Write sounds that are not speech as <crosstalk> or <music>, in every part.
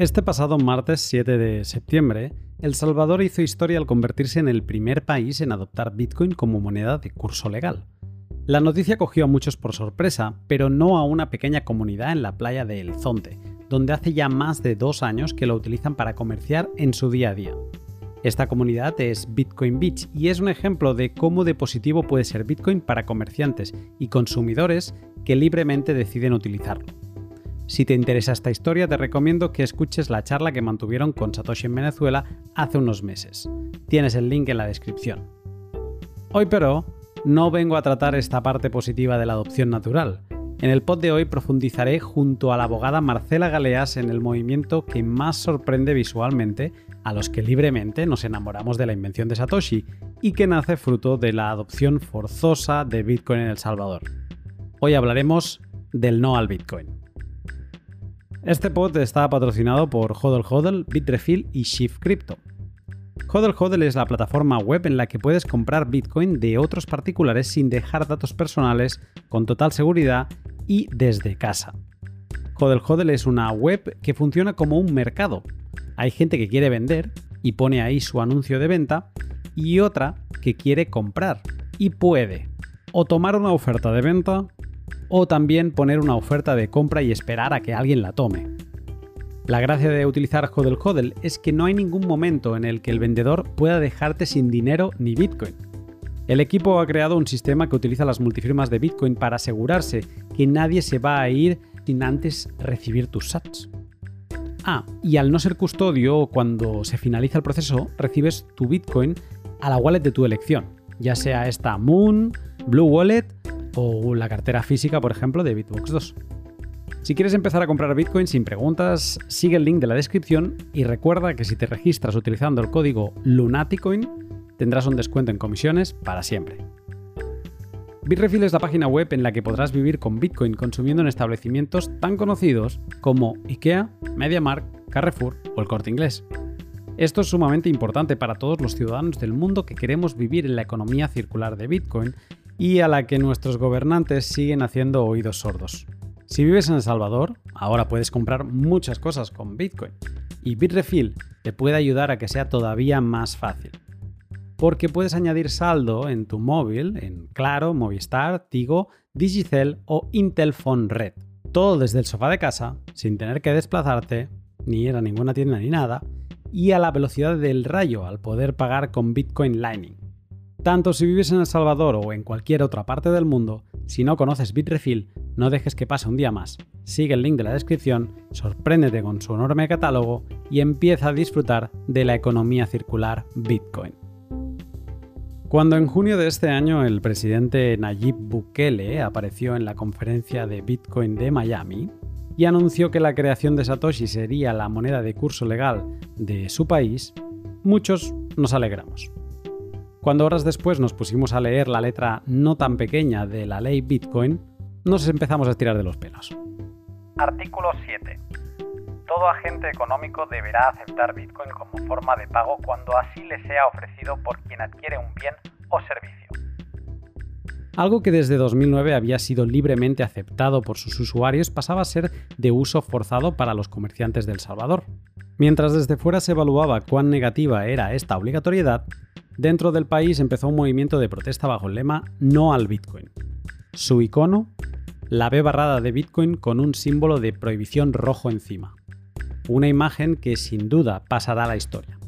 Este pasado martes 7 de septiembre, El Salvador hizo historia al convertirse en el primer país en adoptar Bitcoin como moneda de curso legal. La noticia cogió a muchos por sorpresa, pero no a una pequeña comunidad en la playa de El Zonte, donde hace ya más de dos años que lo utilizan para comerciar en su día a día. Esta comunidad es Bitcoin Beach y es un ejemplo de cómo de positivo puede ser Bitcoin para comerciantes y consumidores que libremente deciden utilizarlo. Si te interesa esta historia, te recomiendo que escuches la charla que mantuvieron con Satoshi en Venezuela hace unos meses. Tienes el link en la descripción. Hoy pero, no vengo a tratar esta parte positiva de la adopción natural. En el pod de hoy profundizaré junto a la abogada Marcela Galeas en el movimiento que más sorprende visualmente a los que libremente nos enamoramos de la invención de Satoshi y que nace fruto de la adopción forzosa de Bitcoin en El Salvador. Hoy hablaremos del no al Bitcoin. Este pod está patrocinado por Hodl Hodl, Bitrefill y Shift Crypto. Hodl Hodl es la plataforma web en la que puedes comprar Bitcoin de otros particulares sin dejar datos personales, con total seguridad y desde casa. Hodl Hodl es una web que funciona como un mercado. Hay gente que quiere vender y pone ahí su anuncio de venta y otra que quiere comprar y puede o tomar una oferta de venta o también poner una oferta de compra y esperar a que alguien la tome. La gracia de utilizar Hodel Hodel es que no hay ningún momento en el que el vendedor pueda dejarte sin dinero ni Bitcoin. El equipo ha creado un sistema que utiliza las multifirmas de Bitcoin para asegurarse que nadie se va a ir sin antes recibir tus sats. Ah, y al no ser custodio, cuando se finaliza el proceso, recibes tu Bitcoin a la wallet de tu elección, ya sea esta Moon, Blue Wallet o la cartera física, por ejemplo, de Bitbox 2. Si quieres empezar a comprar Bitcoin sin preguntas, sigue el link de la descripción y recuerda que si te registras utilizando el código Lunaticoin, tendrás un descuento en comisiones para siempre. Bitrefill es la página web en la que podrás vivir con Bitcoin consumiendo en establecimientos tan conocidos como IKEA, MediaMarkt, Carrefour o el Corte Inglés. Esto es sumamente importante para todos los ciudadanos del mundo que queremos vivir en la economía circular de Bitcoin y a la que nuestros gobernantes siguen haciendo oídos sordos. Si vives en El Salvador, ahora puedes comprar muchas cosas con Bitcoin y Bitrefill te puede ayudar a que sea todavía más fácil. Porque puedes añadir saldo en tu móvil en Claro, Movistar, Tigo, Digicel o Intel Phone Red. Todo desde el sofá de casa, sin tener que desplazarte, ni ir a ninguna tienda ni nada, y a la velocidad del rayo al poder pagar con Bitcoin Lightning. Tanto si vives en El Salvador o en cualquier otra parte del mundo, si no conoces Bitrefill, no dejes que pase un día más. Sigue el link de la descripción, sorpréndete con su enorme catálogo y empieza a disfrutar de la economía circular Bitcoin. Cuando en junio de este año el presidente Nayib Bukele apareció en la conferencia de Bitcoin de Miami y anunció que la creación de Satoshi sería la moneda de curso legal de su país, muchos nos alegramos. Cuando horas después nos pusimos a leer la letra no tan pequeña de la ley Bitcoin, nos empezamos a estirar de los pelos. Artículo 7. Todo agente económico deberá aceptar Bitcoin como forma de pago cuando así le sea ofrecido por quien adquiere un bien o servicio. Algo que desde 2009 había sido libremente aceptado por sus usuarios pasaba a ser de uso forzado para los comerciantes del Salvador. Mientras desde fuera se evaluaba cuán negativa era esta obligatoriedad, Dentro del país empezó un movimiento de protesta bajo el lema No al Bitcoin. Su icono, la B barrada de Bitcoin con un símbolo de prohibición rojo encima. Una imagen que sin duda pasará a la historia.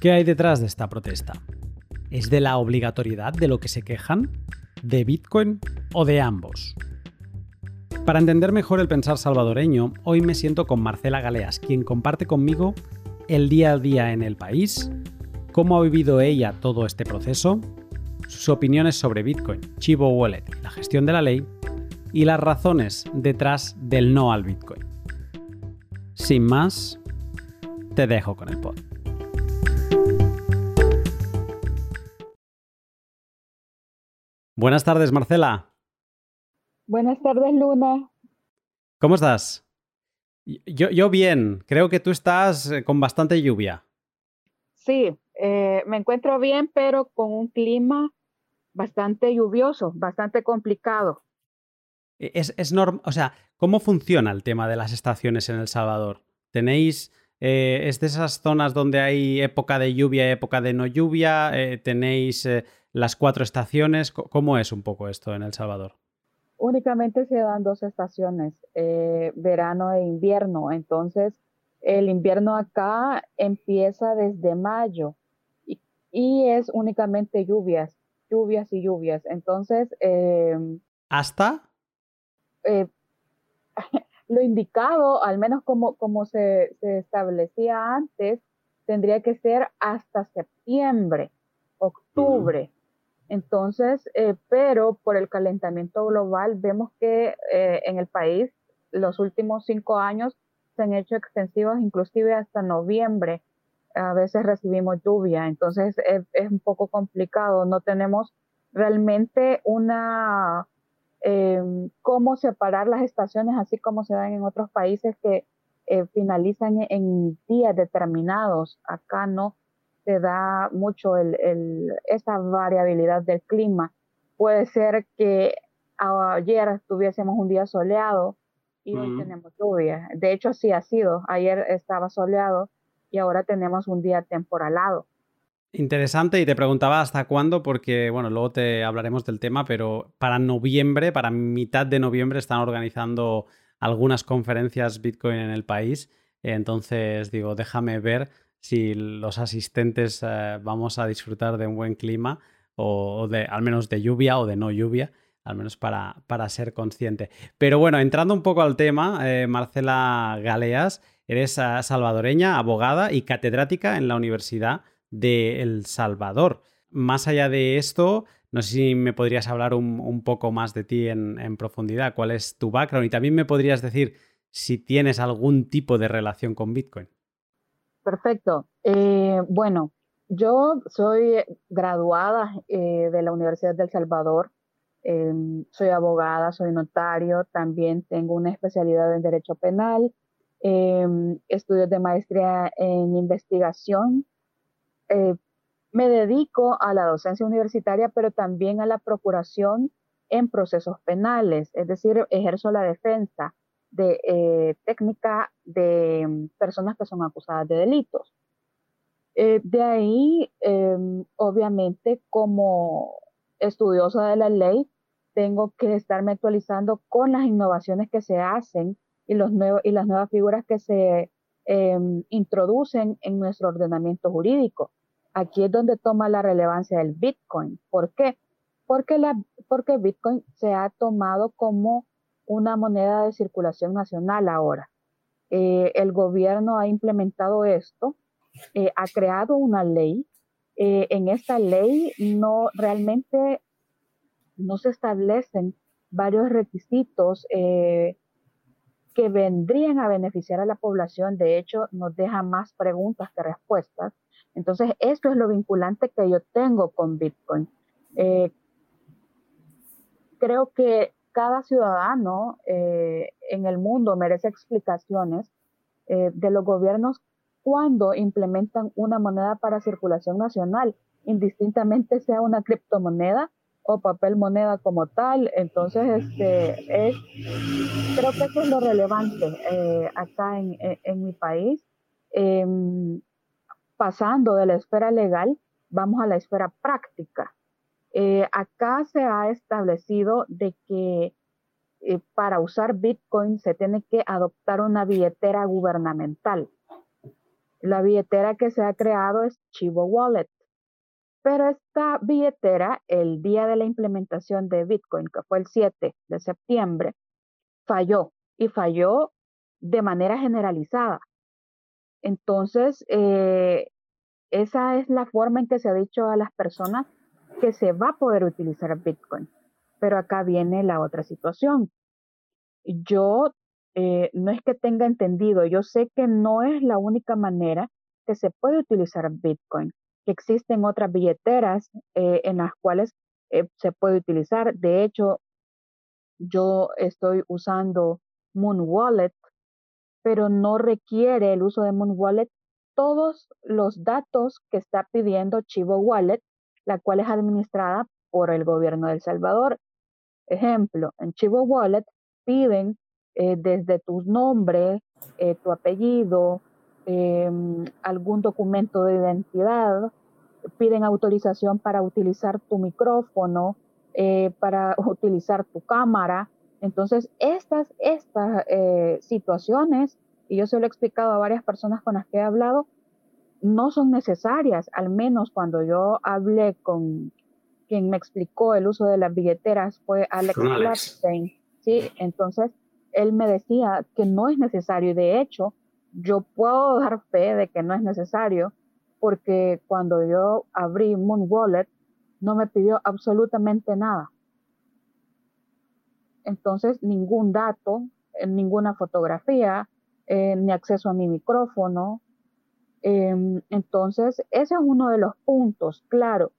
¿Qué hay detrás de esta protesta? ¿Es de la obligatoriedad de lo que se quejan? ¿De Bitcoin o de ambos? Para entender mejor el pensar salvadoreño, hoy me siento con Marcela Galeas, quien comparte conmigo el día a día en el país, cómo ha vivido ella todo este proceso, sus opiniones sobre Bitcoin, Chivo Wallet, la gestión de la ley y las razones detrás del no al Bitcoin. Sin más, te dejo con el pod. Buenas tardes, Marcela. Buenas tardes, Luna. ¿Cómo estás? Yo, yo bien, creo que tú estás eh, con bastante lluvia. Sí, eh, me encuentro bien, pero con un clima bastante lluvioso, bastante complicado. E, es, es normal, o sea, ¿cómo funciona el tema de las estaciones en El Salvador? ¿Tenéis eh, ¿es de esas zonas donde hay época de lluvia y época de no lluvia? Eh, ¿Tenéis las cuatro estaciones? ¿Cómo es un poco esto en El Salvador? Únicamente se dan dos estaciones, verano e invierno. Entonces, el invierno acá empieza desde mayo y, es únicamente lluvias, lluvias y lluvias. Entonces... Em, ¿Hasta? <laughs> lo indicado, al menos como, como se, establecía antes, tendría que ser hasta septiembre, octubre. Entonces, eh, pero por el calentamiento global, vemos que eh, en el país los últimos cinco años se han hecho extensivos, inclusive hasta noviembre. A veces recibimos lluvia, entonces es un poco complicado. No tenemos realmente una Em, cómo separar las estaciones, así como se dan en otros países que eh, finalizan en días determinados. Acá no se da mucho el, esa variabilidad del clima. Puede ser que ayer tuviésemos un día soleado y hoy tenemos lluvia. De hecho, sí ha sido. Ayer estaba soleado y ahora tenemos un día temporalado. Interesante y te preguntaba hasta cuándo, porque bueno, luego te hablaremos del tema, pero para noviembre, para mitad de noviembre, están organizando algunas conferencias Bitcoin en el país. Entonces digo, déjame ver si los asistentes eh, vamos a disfrutar de un buen clima o, de al menos de lluvia o de no lluvia, al menos para, para ser consciente. Pero bueno, entrando un poco al tema, eh, Marcela Galeas, eres eh, salvadoreña, abogada y catedrática en la Universidad de El Salvador. Más allá de esto, no sé si me podrías hablar un, poco más de ti en, profundidad, cuál es tu background y también me podrías decir si tienes algún tipo de relación con Bitcoin. Perfecto. Eh, bueno, yo soy graduada eh, de la Universidad de El Salvador. Em, soy abogada, soy notario, también tengo una especialidad en Derecho Penal, em, estudios de maestría en investigación eh, me dedico a la docencia universitaria, pero también a la procuración en procesos penales, es decir, ejerzo la defensa de eh, técnica de mm, personas que son acusadas de delitos. Eh, de ahí, em, obviamente, como estudiosa de la ley, tengo que estarme actualizando con las innovaciones que se hacen y, los y las nuevas figuras que se em, introducen en nuestro ordenamiento jurídico aquí es donde toma la relevancia el Bitcoin. ¿Por qué? Porque, la, porque Bitcoin se ha tomado como una moneda de circulación nacional ahora. Eh, el gobierno ha implementado esto, eh, ha creado una ley. Eh, en esta ley no realmente no se establecen varios requisitos que vendrían a beneficiar a la población. De hecho, nos deja más preguntas que respuestas. Entonces, esto es lo vinculante que yo tengo con Bitcoin. Eh, creo que cada ciudadano eh, en el mundo merece explicaciones eh, de los gobiernos cuando implementan una moneda para circulación nacional, indistintamente sea una criptomoneda o papel moneda como tal. Entonces, este, es, creo que eso es lo relevante acá en, en, mi país. Em, pasando de la esfera legal, vamos a la esfera práctica. Eh, acá se ha establecido de que eh, para usar Bitcoin se tiene que adoptar una billetera gubernamental. La billetera que se ha creado es Chivo Wallet. Pero esta billetera, el día de la implementación de Bitcoin, que fue el 7 de septiembre, falló y falló de manera generalizada. Entonces, eh, esa es la forma en que se ha dicho a las personas que se va a poder utilizar Bitcoin. Pero acá viene la otra situación. Yo eh, no es que tenga entendido, yo sé que no es la única manera que se puede utilizar Bitcoin, que existen otras billeteras eh, en las cuales eh, se puede utilizar. De hecho, yo estoy usando Moon Wallet, pero no requiere el uso de Moon Wallet todos los datos que está pidiendo Chivo Wallet, la cual es administrada por el gobierno de El Salvador. Ejemplo, en Chivo Wallet piden eh, desde tu nombre, tu apellido, em, algún documento de identidad, piden autorización para utilizar tu micrófono, eh, para <laughs> utilizar tu cámara. Entonces, estas, estas eh, situaciones, y yo se lo he explicado a varias personas con las que he hablado, no son necesarias, al menos cuando yo hablé con quien me explicó el uso de las billeteras fue Alex Blackstein, ¿sí? Entonces, él me decía que no es necesario y de hecho, yo puedo dar fe de que no es necesario porque cuando yo abrí Moon Wallet no me pidió absolutamente nada. Entonces, ningún dato, eh, ninguna fotografía, eh, ni acceso a mi micrófono, Em, entonces, ese es uno de los puntos, claro,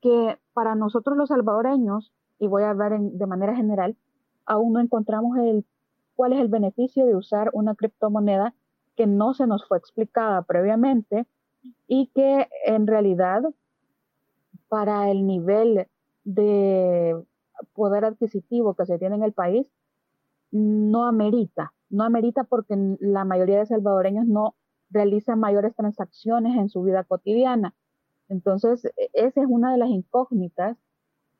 que para nosotros los salvadoreños, y voy a hablar de manera general, aún no encontramos el, cuál es el beneficio de usar una criptomoneda que no se nos fue explicada previamente y que en realidad para el nivel de poder adquisitivo que se tiene en el país, no amerita, no amerita porque la mayoría de salvadoreños no realiza mayores transacciones en su vida cotidiana. Entonces, esa es una de las incógnitas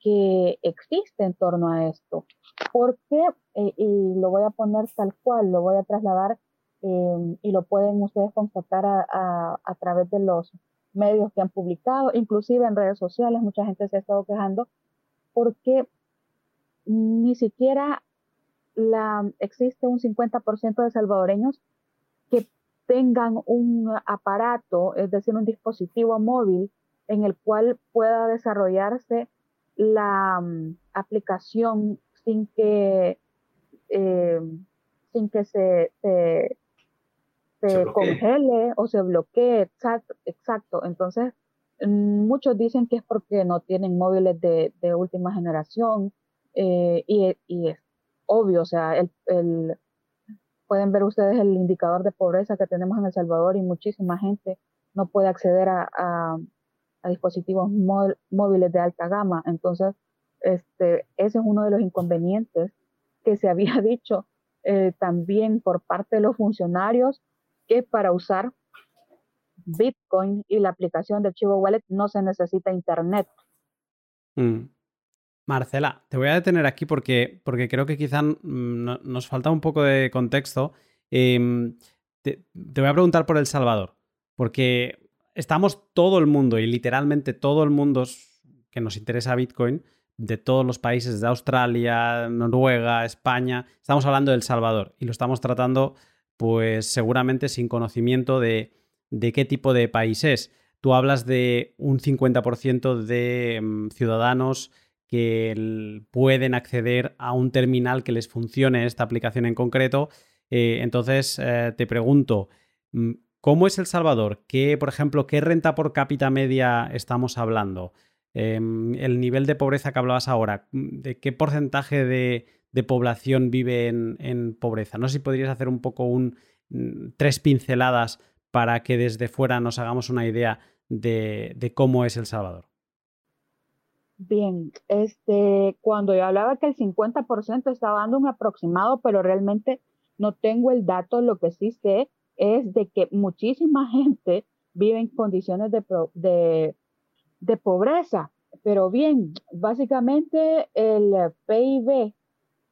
que existe en torno a esto. Porque, eh, y lo voy a poner tal cual, lo voy a trasladar em, y lo pueden ustedes constatar a, a, través de los medios que han publicado, inclusive en redes sociales, mucha gente se ha estado quejando, porque ni siquiera la, existe un 50% de salvadoreños que tengan un aparato, es decir, un dispositivo móvil en el cual pueda desarrollarse la mm, aplicación sin que, eh, sin que se, congele o se bloquee. Exacto. exacto. Entonces, mm, muchos dicen que es porque no tienen móviles de, última generación eh, y, y, es obvio, o sea, el, el Pueden ver ustedes el indicador de pobreza que tenemos en El Salvador y muchísima gente no puede acceder a, dispositivos móviles de alta gama. Entonces, este, ese es uno de los inconvenientes que se había <laughs> dicho eh, también por parte de los funcionarios que para usar Bitcoin y la aplicación de Chivo Wallet no se necesita internet. Mm. Marcela, te voy a detener aquí porque, porque creo que quizá nos falta un poco de contexto. Em, te, voy a preguntar por El Salvador, porque estamos todo el mundo y literalmente todo el mundo que nos interesa Bitcoin, de todos los países de Australia, Noruega, España, estamos hablando de El Salvador y lo estamos tratando pues seguramente sin conocimiento de, de qué tipo de país es. Tú hablas de un 50% de em, ciudadanos que pueden acceder a un terminal que les funcione esta aplicación en concreto. Eh, entonces, eh, te pregunto, mm, ¿cómo es El Salvador? ¿Qué, por ejemplo, qué renta por cápita media estamos hablando? Em, el nivel de pobreza que hablabas ahora, mm, ¿de qué porcentaje de, población vive en, pobreza? No sé si podrías hacer un poco un, mm, tres pinceladas para que desde fuera nos hagamos una idea de cómo es El Salvador. Bien, este, cuando yo hablaba que el 50% estaba dando un aproximado, pero realmente no tengo el dato, lo que sí sé es de que muchísima <laughs> gente vive en condiciones de, de, de pobreza. Pero bien, básicamente el PIB,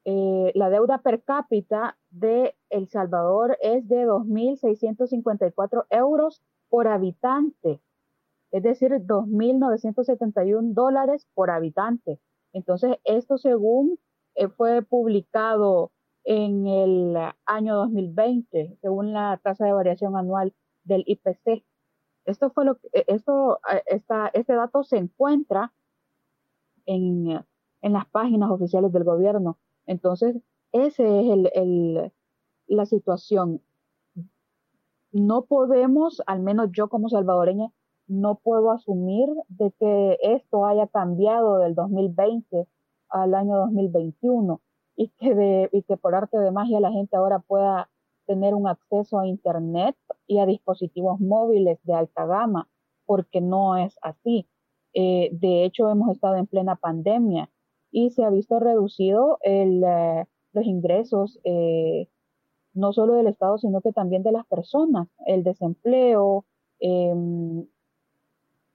eh, la deuda per cápita de El Salvador es de 2.654 euros por habitante es decir, 2.971 dólares por habitante. Entonces, esto según eh, fue publicado en el año 2020, según la tasa de variación anual del IPC. Esto fue lo que, eh, esto, esta, este dato se encuentra en, en, las páginas oficiales del gobierno. Entonces, ese es el, la situación. No podemos, al menos yo como salvadoreña, no puedo asumir de que esto haya cambiado del 2020 al año 2021 y que, de, y que por arte de magia la gente ahora pueda tener un acceso a Internet y a dispositivos móviles de alta gama, porque no es así. Eh, de hecho, hemos estado en plena pandemia y se ha visto reducido el, eh, los ingresos eh, no solo del Estado, sino que también de las personas, el desempleo, em,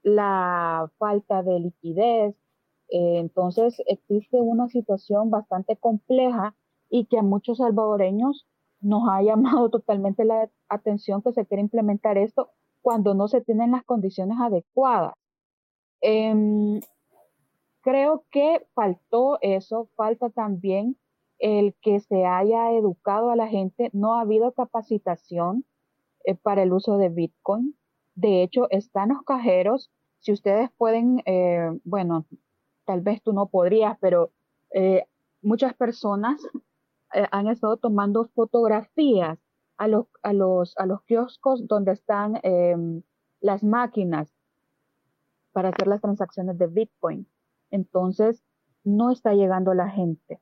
la falta de liquidez. Eh, entonces existe una situación bastante compleja y que a muchos salvadoreños nos ha <laughs> llamado totalmente la atención que se quiere implementar esto cuando no se tienen las condiciones adecuadas. Em, creo que faltó eso, falta también el que se haya educado a la gente, no ha habido capacitación eh, para el uso de Bitcoin. De hecho, están los cajeros. Si ustedes pueden, eh, bueno, tal vez tú no podrías, pero eh, muchas personas han estado tomando fotografías a los, a los, a los kioscos donde están em, las máquinas para hacer las transacciones de Bitcoin. Entonces, no está llegando la gente.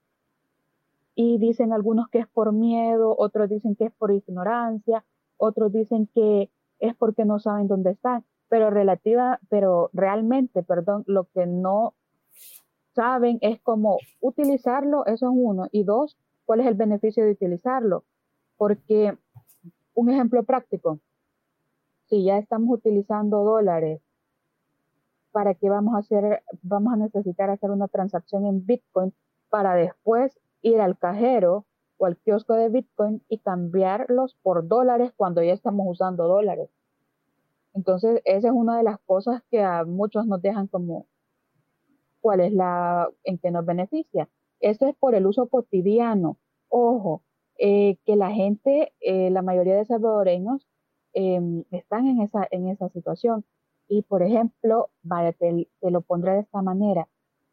Y dicen algunos que es por miedo, otros dicen que es por ignorancia, otros dicen que es porque no saben dónde están, pero relativa, pero realmente, perdón, lo que no saben es cómo utilizarlo, eso es uno, y dos, cuál es el beneficio de utilizarlo, porque un ejemplo práctico, si ya estamos utilizando dólares, ¿para qué vamos a hacer, vamos a necesitar hacer una transacción en Bitcoin para después ir al cajero o al kiosco de Bitcoin y cambiarlos por dólares cuando ya estamos usando dólares. Entonces, esa es una de las cosas que a muchos nos dejan como, ¿cuál es la, en qué nos beneficia? Eso es por el uso cotidiano. Ojo, eh, que la gente, eh, la mayoría de salvadoreños, em, están en esa, en esa situación. Y, por ejemplo, vaya, te lo pondré de esta manera.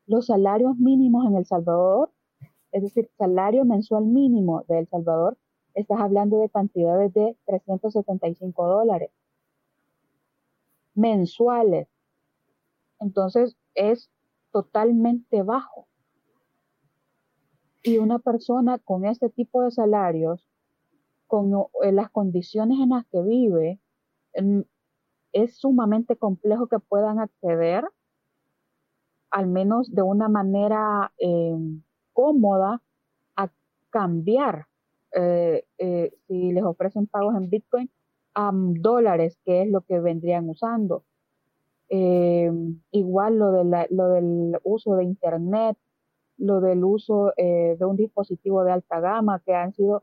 Los salarios mínimos en El Salvador es decir, salario mensual mínimo de El Salvador, estás hablando de cantidades de 375 dólares mensuales. Entonces es totalmente bajo. Y una persona con este tipo de salarios, con las condiciones en las que vive, es sumamente complejo que puedan acceder, al menos de una manera em, cómoda a cambiar eh, eh, si les ofrecen pagos en Bitcoin a dólares, que es lo que vendrían usando. Eh, igual lo, de lo del uso de Internet, lo del uso de un dispositivo de alta gama, que han sido,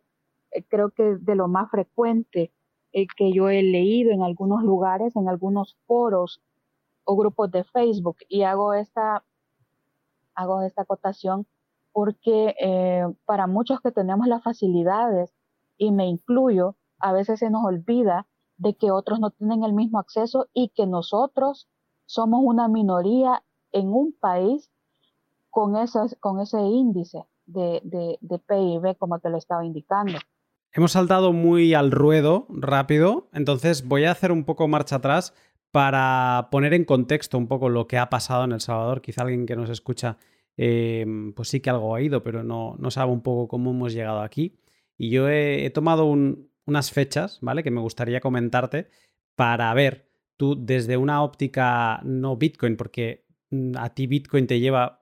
creo que de lo más frecuente que yo he leído en algunos lugares, en algunos foros o grupos de Facebook, y hago esta, hago esta acotación porque eh, para muchos que tenemos las facilidades, y me incluyo, a veces se nos olvida de que otros no tienen el mismo acceso y que nosotros somos una minoría en un país con, con ese índice de, de PIB, como te lo estaba indicando. Hemos saltado muy al ruedo rápido, entonces voy a hacer un poco marcha atrás para poner en contexto un poco lo que ha pasado en El Salvador. Quizá alguien que nos escucha Em, pues sí que algo ha ido, pero no, no sabe un poco cómo hemos llegado aquí. Y yo he, tomado unas fechas, ¿vale? Que me gustaría comentarte para ver tú desde una óptica no Bitcoin, porque mm, a ti Bitcoin te lleva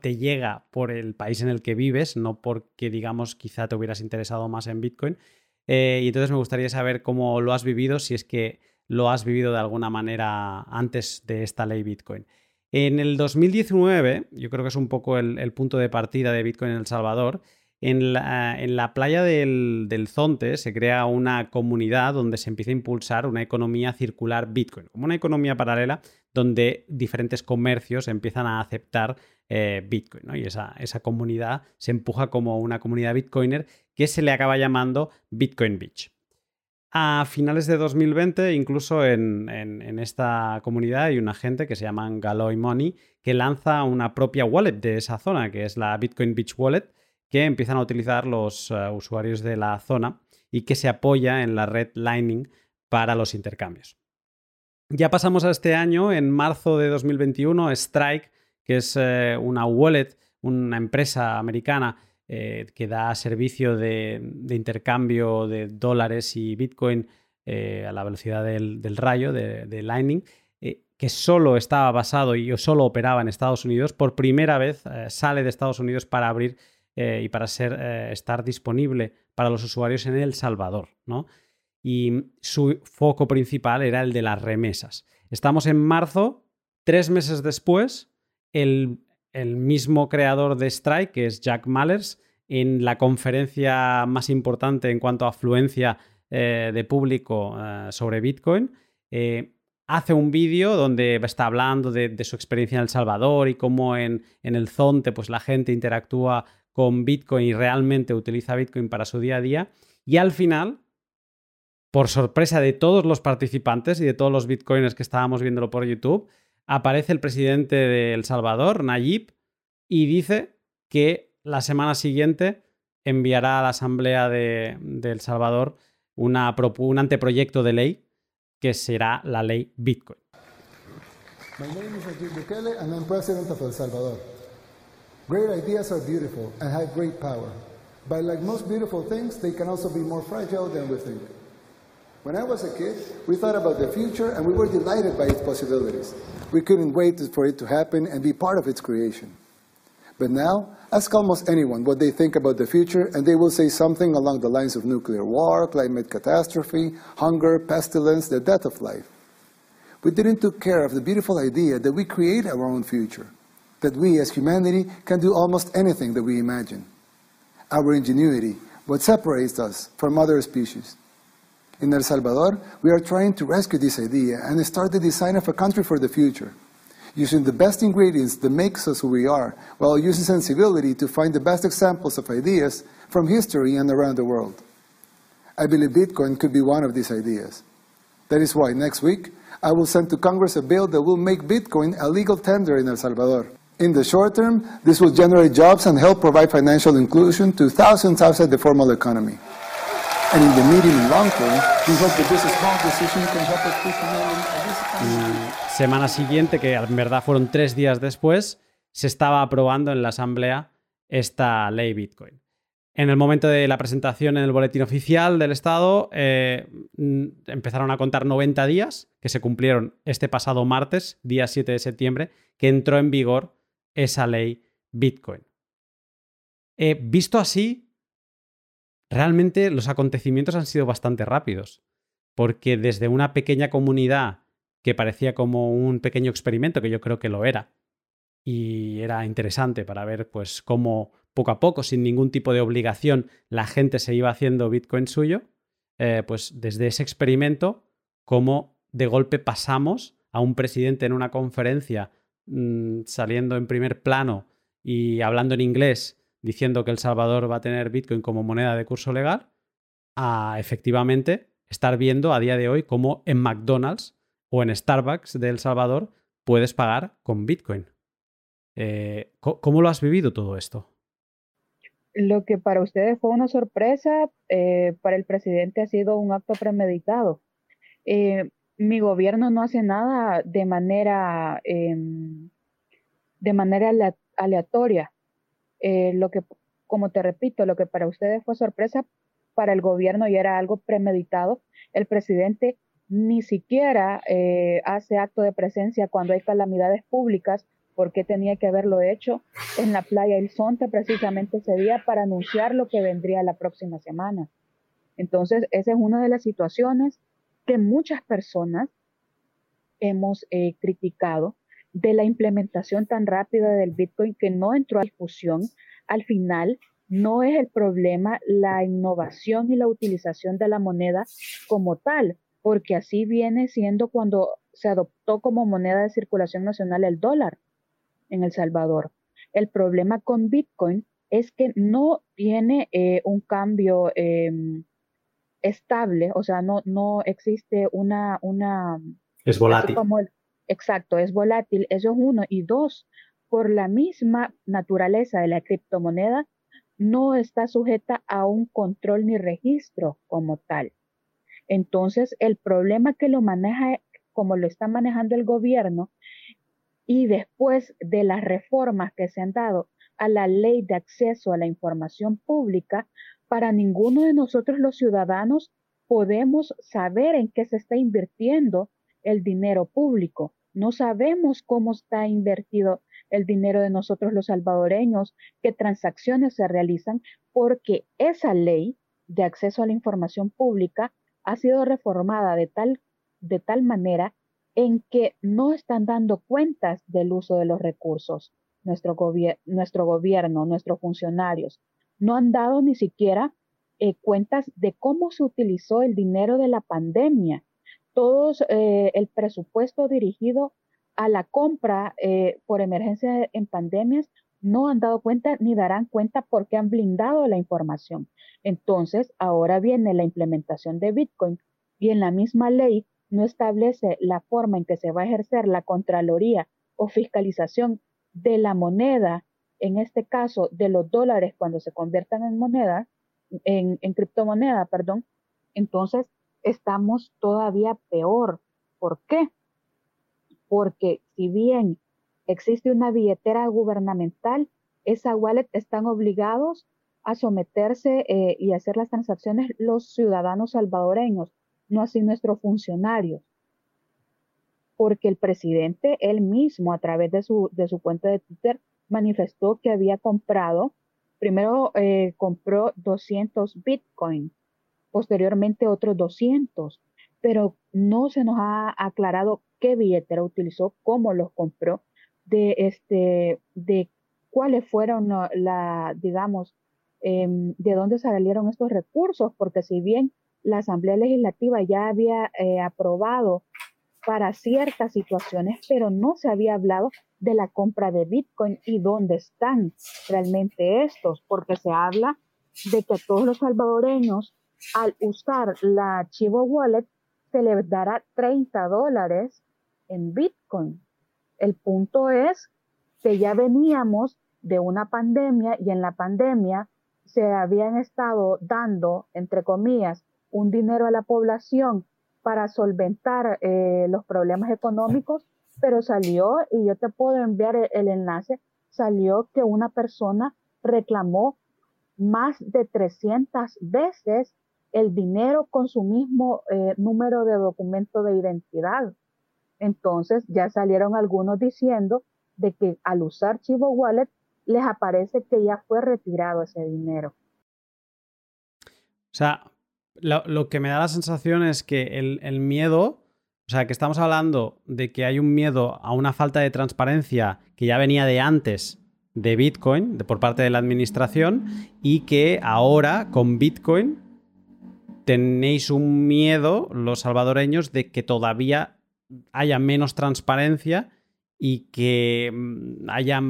te llega por el país en el que vives, no porque digamos quizá te hubieras interesado más en Bitcoin. Eh, y entonces me gustaría saber cómo lo has vivido, si es que lo has vivido de alguna manera antes de esta ley Bitcoin. En el 2019, yo creo que es un poco el, punto de partida de Bitcoin en El Salvador, en la, playa del, Zonte se crea una comunidad donde se empieza a impulsar una economía circular Bitcoin, como una economía paralela donde diferentes comercios empiezan a aceptar eh, Bitcoin. Y esa, comunidad se empuja como una comunidad Bitcoiner que se le acaba llamando Bitcoin Beach. A finales de 2020, incluso en, esta comunidad hay una gente que se llama Galoy Money que lanza una propia wallet de esa zona, que es la Bitcoin Beach Wallet, que empiezan a utilizar los eh, usuarios de la zona y que se apoya en la red Lightning para los intercambios. Ya pasamos a este año, en marzo de 2021, Strike, que es eh, una wallet, una empresa americana eh, que da servicio de, intercambio de dólares y Bitcoin eh, a la velocidad del, rayo, de, Lightning, que solo estaba basado y solo operaba en Estados Unidos, por primera vez sale de Estados Unidos para abrir y para ser, estar disponible para los usuarios en El Salvador. ¿no? Y su foco principal era el de las remesas. Estamos en marzo, tres meses después, el, mismo creador de Strike, que es Jack Mallers, en la conferencia más importante en cuanto a afluencia eh, de público sobre Bitcoin, hace un vídeo donde está hablando de, su experiencia en El Salvador y cómo en, el Zonte pues, la gente interactúa con Bitcoin y realmente utiliza Bitcoin para su día a día. Y al final, por sorpresa de todos los participantes y de todos los Bitcoiners que estábamos viéndolo por YouTube, aparece el presidente de El Salvador, Nayib, y dice que la semana siguiente enviará a la Asamblea de, El Salvador una, un anteproyecto de ley que será la ley Bitcoin. My name is Nayib Bukele and I'm president of El Salvador. Great ideas are beautiful and have great power. But like most beautiful things, they can also be more fragile than we think. When I was a kid, we thought about the future and we were delighted by its possibilities. We couldn't wait for it to happen and be part of its creation. But now, ask almost anyone what they think about the future, and they will say something along the lines of nuclear war, climate catastrophe, hunger, pestilence, the death of life. We didn't take care of the beautiful idea that we create our own future, that we as humanity can do almost anything that we imagine. Our ingenuity, what separates us from other species. In El Salvador, we are trying to rescue this idea and start the design of a country for the future using the best ingredients that makes us who we are, while using sensibility to find the best examples of ideas from history and around the world. I believe Bitcoin could be one of these ideas. That is why next week I will send to Congress a bill that will make Bitcoin a legal tender in El Salvador. In the short term, this will generate jobs and help provide financial inclusion to thousands outside the formal economy. Semana siguiente, que en verdad fueron tres días después, se estaba aprobando en la Asamblea esta ley Bitcoin. En el momento de la presentación en el boletín oficial del Estado, eh, mm, empezaron a contar 90 días, que se cumplieron este pasado martes, día 7 de septiembre, que entró en vigor esa ley Bitcoin. Eh, visto así, realmente los acontecimientos han sido bastante rápidos, porque desde una pequeña comunidad que parecía como un pequeño experimento, que yo creo que lo era. Y era interesante para ver pues cómo poco a poco, sin ningún tipo de obligación, la gente se iba haciendo Bitcoin suyo. Eh, pues desde ese experimento, cómo de golpe pasamos a un presidente en una conferencia mm, saliendo en primer plano y hablando en inglés diciendo que El Salvador va a tener Bitcoin como moneda de curso legal, a efectivamente estar viendo a día de hoy cómo en McDonald's o en Starbucks de El Salvador puedes pagar con Bitcoin. Eh, ¿Cómo lo has vivido todo esto? Lo que para ustedes fue una sorpresa, eh, para el presidente ha sido un acto premeditado. Eh, mi gobierno no hace nada de manera, em, de manera aleatoria. Lo que, como te repito, lo que para ustedes fue sorpresa, para el gobierno ya era algo premeditado. El presidente ni siquiera eh, hace acto de presencia cuando hay calamidades públicas, porque tenía que haberlo hecho en la playa El Sonte precisamente ese día para anunciar lo que vendría la próxima semana. Entonces, esa es una de las situaciones que muchas personas hemos eh, criticado de la implementación tan rápida del Bitcoin que no entró a discusión. Al final, no es el problema la innovación y la utilización de la moneda como tal, porque así viene siendo cuando se adoptó como moneda de circulación nacional el dólar en El Salvador. El problema con Bitcoin es que no tiene eh, un cambio em, estable, o sea, no, no existe una, una... Es volátil. Exacto, es volátil, eso es uno. Y dos, por la misma naturaleza de la criptomoneda, no está sujeta a un control ni registro como tal. Entonces, el problema que lo maneja como lo está manejando el gobierno y después de las reformas que se han dado a la ley de acceso a la información pública, para ninguno de nosotros los ciudadanos podemos saber en qué se está invirtiendo el dinero público. No sabemos cómo está invertido el dinero de nosotros los salvadoreños, qué transacciones se realizan, porque esa ley de acceso a la información pública ha sido reformada de tal, de tal manera en que no están dando cuentas del uso de los recursos. Nuestro, nuestro gobierno, nuestros funcionarios, no han dado ni siquiera eh, cuentas de cómo se utilizó el dinero de la pandemia. Todo eh, el presupuesto dirigido a la compra eh, por emergencia en pandemias no han dado cuenta ni darán cuenta porque han blindado la información. Entonces, ahora viene la implementación de Bitcoin y en la misma ley no establece la forma en que se va a ejercer la Contraloría o fiscalización de la moneda, en este caso de los dólares cuando se conviertan en moneda, en criptomoneda, perdón, entonces estamos todavía peor. ¿Por qué? Porque si bien existe una billetera gubernamental, esa wallet están obligados a someterse eh, y hacer las transacciones los ciudadanos salvadoreños no así nuestros funcionarios. Porque el presidente, él mismo, a través de su, de su cuenta de Twitter, manifestó que había comprado, primero eh, compró 200 Bitcoin, posteriormente otros 200, pero no se nos ha aclarado qué billetera utilizó, cómo los compró, de, este, de cuáles fueron la, digamos, em, de dónde salieron estos recursos, porque si bien la Asamblea Legislativa ya había eh, aprobado para ciertas situaciones, pero no se había hablado de la compra de Bitcoin y dónde están realmente estos, porque se habla de que todos los salvadoreños, al usar la Chivo Wallet, se les dará 30 dólares en Bitcoin. El punto es que ya veníamos de una pandemia y en la pandemia se habían estado dando, entre comillas, un dinero a la población para solventar eh, los problemas económicos, pero salió, y yo te puedo enviar el, enlace, salió que una persona reclamó más de 300 veces el dinero con su mismo eh, número de documento de identidad. Entonces ya salieron algunos diciendo de que al usar Chivo Wallet les aparece que ya fue retirado ese dinero. O sea, lo, que me da la sensación es que el, miedo, o sea, que estamos hablando de que hay un miedo a una falta de transparencia que ya venía de antes de Bitcoin, de, por parte de la administración, y que ahora con Bitcoin tenéis un miedo, los salvadoreños, de que todavía haya menos transparencia y que mm, haya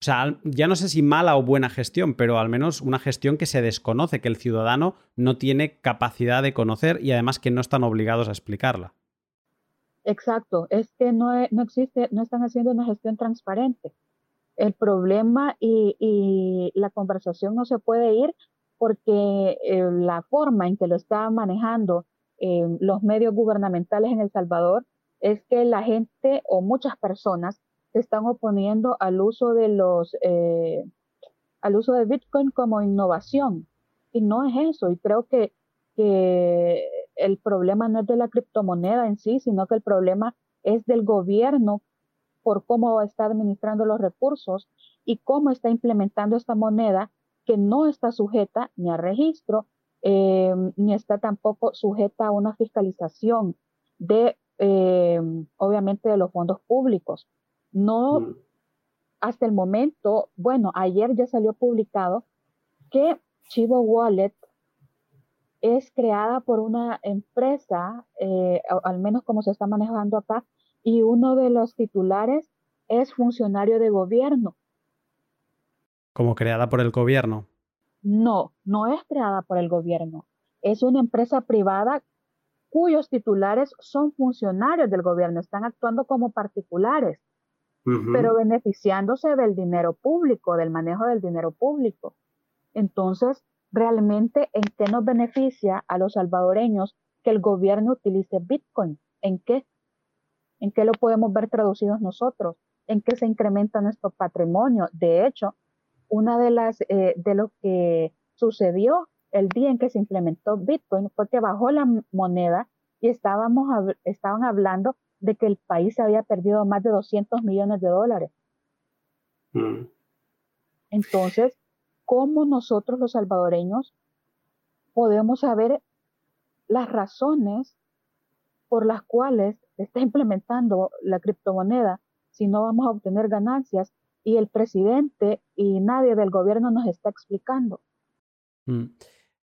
o sea, ya no sé si mala o buena gestión, pero al menos una gestión que se desconoce, que el ciudadano no tiene capacidad de conocer y además que no están obligados a explicarla. Exacto, es que no, no existe, no están haciendo una gestión transparente. El problema y, la conversación no se puede ir porque eh, la forma en que lo están manejando eh, los medios gubernamentales en El Salvador es que la gente o muchas personas se están oponiendo al uso de los eh, al uso de Bitcoin como innovación. Y no es eso y creo que, que el problema no es de la criptomoneda en sí sino que el problema es del gobierno por cómo está administrando los recursos y cómo está implementando esta moneda que no está sujeta ni a registro eh, ni está tampoco sujeta a una fiscalización de eh, obviamente de los fondos públicos no, mm. hasta el momento, bueno, ayer ya salió publicado que Chivo Wallet es creada por una empresa, eh, al menos como se está manejando acá, y uno de los titulares es funcionario de gobierno. ¿Como creada por el gobierno? No, no es creada por el gobierno. Es una empresa privada cuyos titulares son funcionarios del gobierno, están actuando como particulares pero beneficiándose del dinero público, del manejo del dinero público. Entonces, realmente, ¿en qué nos beneficia a los salvadoreños que el gobierno utilice Bitcoin? ¿En qué? ¿En qué lo podemos ver traducidos nosotros? ¿En qué se incrementa nuestro patrimonio? De hecho, una de las eh, de lo que sucedió el día en que se implementó Bitcoin fue que bajó la moneda y estábamos estaban hablando de que el país había perdido más de 200 millones de dólares. Mm. Entonces, ¿cómo nosotros los salvadoreños podemos saber las razones por las cuales está implementando la criptomoneda si no vamos a obtener ganancias y el presidente y nadie del gobierno nos está explicando. Mm.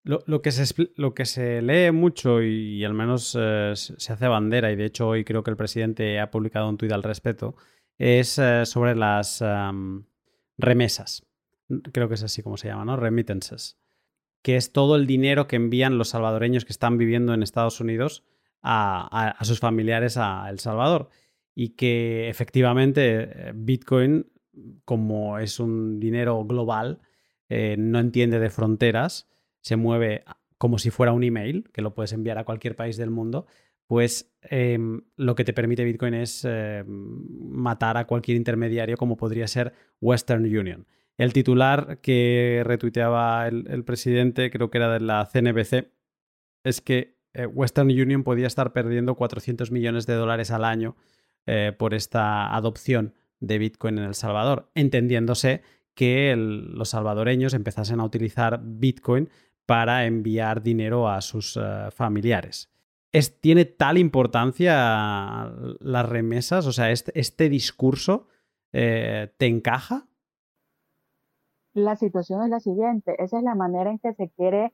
Lo, que se, lo, que se, lee mucho y, al menos eh, se hace bandera, y de hecho hoy creo que el presidente ha publicado un tuit al respecto, es eh, sobre las remesas. Creo que es así como se llama, ¿no? Remittances. Que es todo el dinero que envían los salvadoreños que están viviendo en Estados Unidos a, sus familiares a El Salvador. Y que efectivamente eh, Bitcoin, como es un dinero global, eh, no entiende de fronteras, se mueve como si fuera un email, que lo puedes enviar a cualquier país del mundo, pues em, lo que te permite Bitcoin es em, matar a cualquier intermediario como podría ser Western Union. El titular que retuiteaba el presidente, creo que era de la CNBC, es que eh, Western Union podía estar perdiendo 400 millones de dólares al año eh, por esta adopción de Bitcoin en El Salvador, entendiéndose que los salvadoreños empezasen a utilizar Bitcoin para enviar dinero a sus eh, familiares. Es, ¿Tiene tal importancia las remesas? O sea, este, este discurso te encaja? La situación es la siguiente, esa es la manera en que se quiere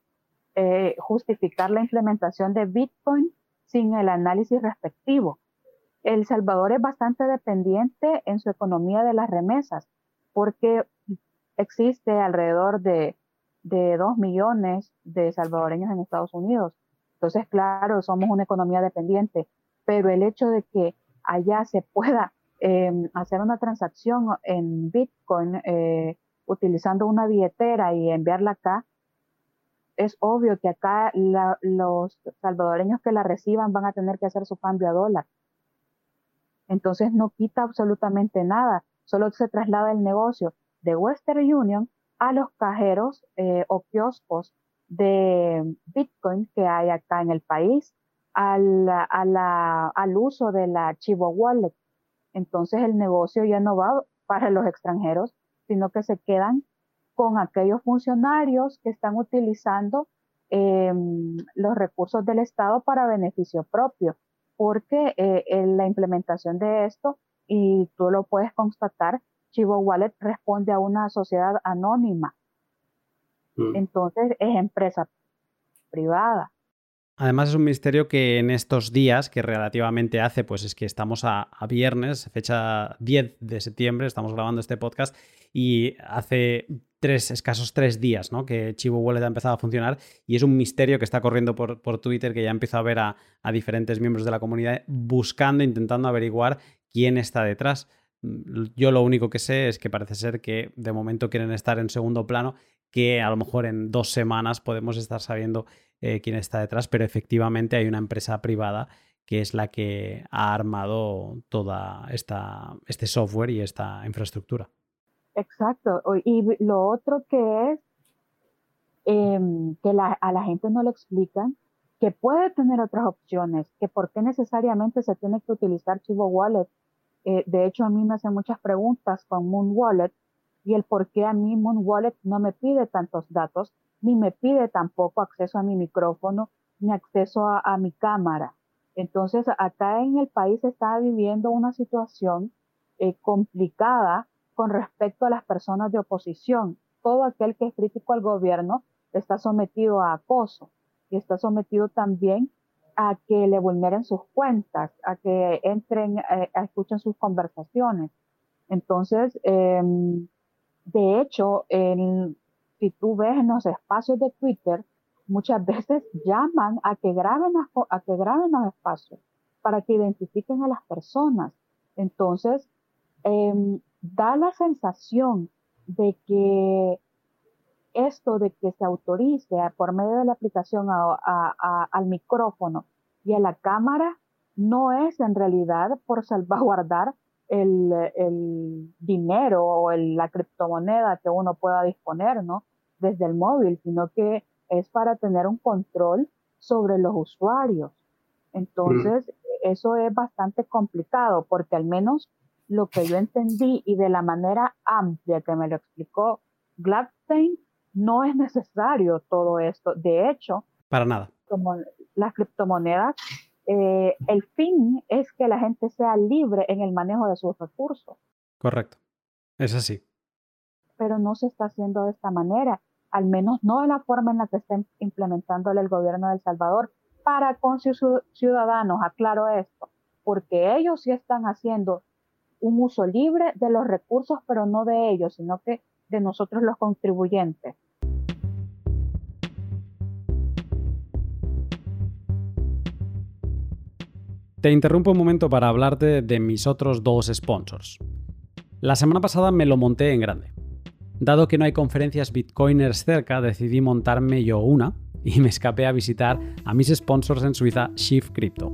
eh, justificar la implementación de Bitcoin sin el análisis respectivo. El Salvador es bastante dependiente en su economía de las remesas porque existe alrededor de, de 2 millones de salvadoreños en Estados Unidos. Entonces, claro, somos una economía dependiente, pero el hecho de que allá se pueda em, hacer una transacción en Bitcoin eh, utilizando una billetera y enviarla acá, es obvio que acá los salvadoreños que la reciban van a tener que hacer su cambio a dólar. Entonces no quita absolutamente nada, solo se traslada el negocio de Western Union a los cajeros eh, o kioscos de Bitcoin que hay acá en el país, al, uso de la Chivo Wallet. Entonces el negocio ya no va para los extranjeros, sino que se quedan con aquellos funcionarios que están utilizando em, los recursos del Estado para beneficio propio, porque eh, en la implementación de esto, y tú lo puedes constatar, Chivo Wallet responde a una sociedad anónima. Mm. Entonces es empresa privada. Además es un misterio que en estos días, que relativamente hace, pues es que estamos a, viernes, fecha 10 de septiembre, estamos grabando este podcast, y hace tres, escasos tres días ¿no? que Chivo Wallet ha empezado a funcionar y es un misterio que está corriendo por, por Twitter que ya empezó a ver a, a, diferentes miembros de la comunidad buscando, intentando averiguar quién está detrás. Yo lo único que sé es que parece ser que de momento quieren estar en segundo plano, que a lo mejor en dos semanas podemos estar sabiendo eh, quién está detrás, pero efectivamente hay una empresa privada que es la que ha armado toda esta, este software y esta infraestructura. Exacto. Y lo otro que es em, que a la gente no le explican que puede tener otras opciones, que por qué necesariamente se tiene que utilizar Chivo Wallet. Eh, de hecho, a mí me hacen muchas preguntas con Moon Wallet y el por qué a mí Moon Wallet no me pide tantos datos ni me pide tampoco acceso a mi micrófono, ni acceso a, mi cámara. Entonces, acá en el país está viviendo una situación eh, complicada con respecto a las personas de oposición. Todo aquel que es crítico al gobierno está sometido a acoso y está sometido también a que le vulneren sus cuentas, a que entren, eh, a escuchen sus conversaciones. Entonces, em, de hecho, si tú ves en los espacios de Twitter, muchas veces llaman a que graben, a, que graben los espacios para que identifiquen a las personas. Entonces, em, da la sensación de que esto de que se autorice por medio de la aplicación al micrófono y a la cámara no es en realidad por salvaguardar el, el dinero o la criptomoneda que uno pueda disponer, ¿no? Desde el móvil, sino que es para tener un control sobre los usuarios. Entonces, eso es bastante complicado porque al menos lo que yo entendí y de la manera amplia que me lo explicó Gladstein, no es necesario todo esto. De hecho, para nada. Como las criptomonedas, eh, el fin es que la gente sea libre en el manejo de sus recursos. Correcto. Es así. Pero no se está haciendo de esta manera, al menos no de la forma en la que está implementando el gobierno de El Salvador para con sus ciudadanos, aclaro esto, porque ellos sí están haciendo un uso libre de los recursos, pero no de ellos, sino que de nosotros los contribuyentes. Te interrumpo un momento para hablarte de mis otros dos sponsors. La semana pasada me lo monté en grande. Dado que no hay conferencias bitcoiners cerca, decidí montarme yo una y me escapé a visitar a mis sponsors en Suiza, Shift Crypto.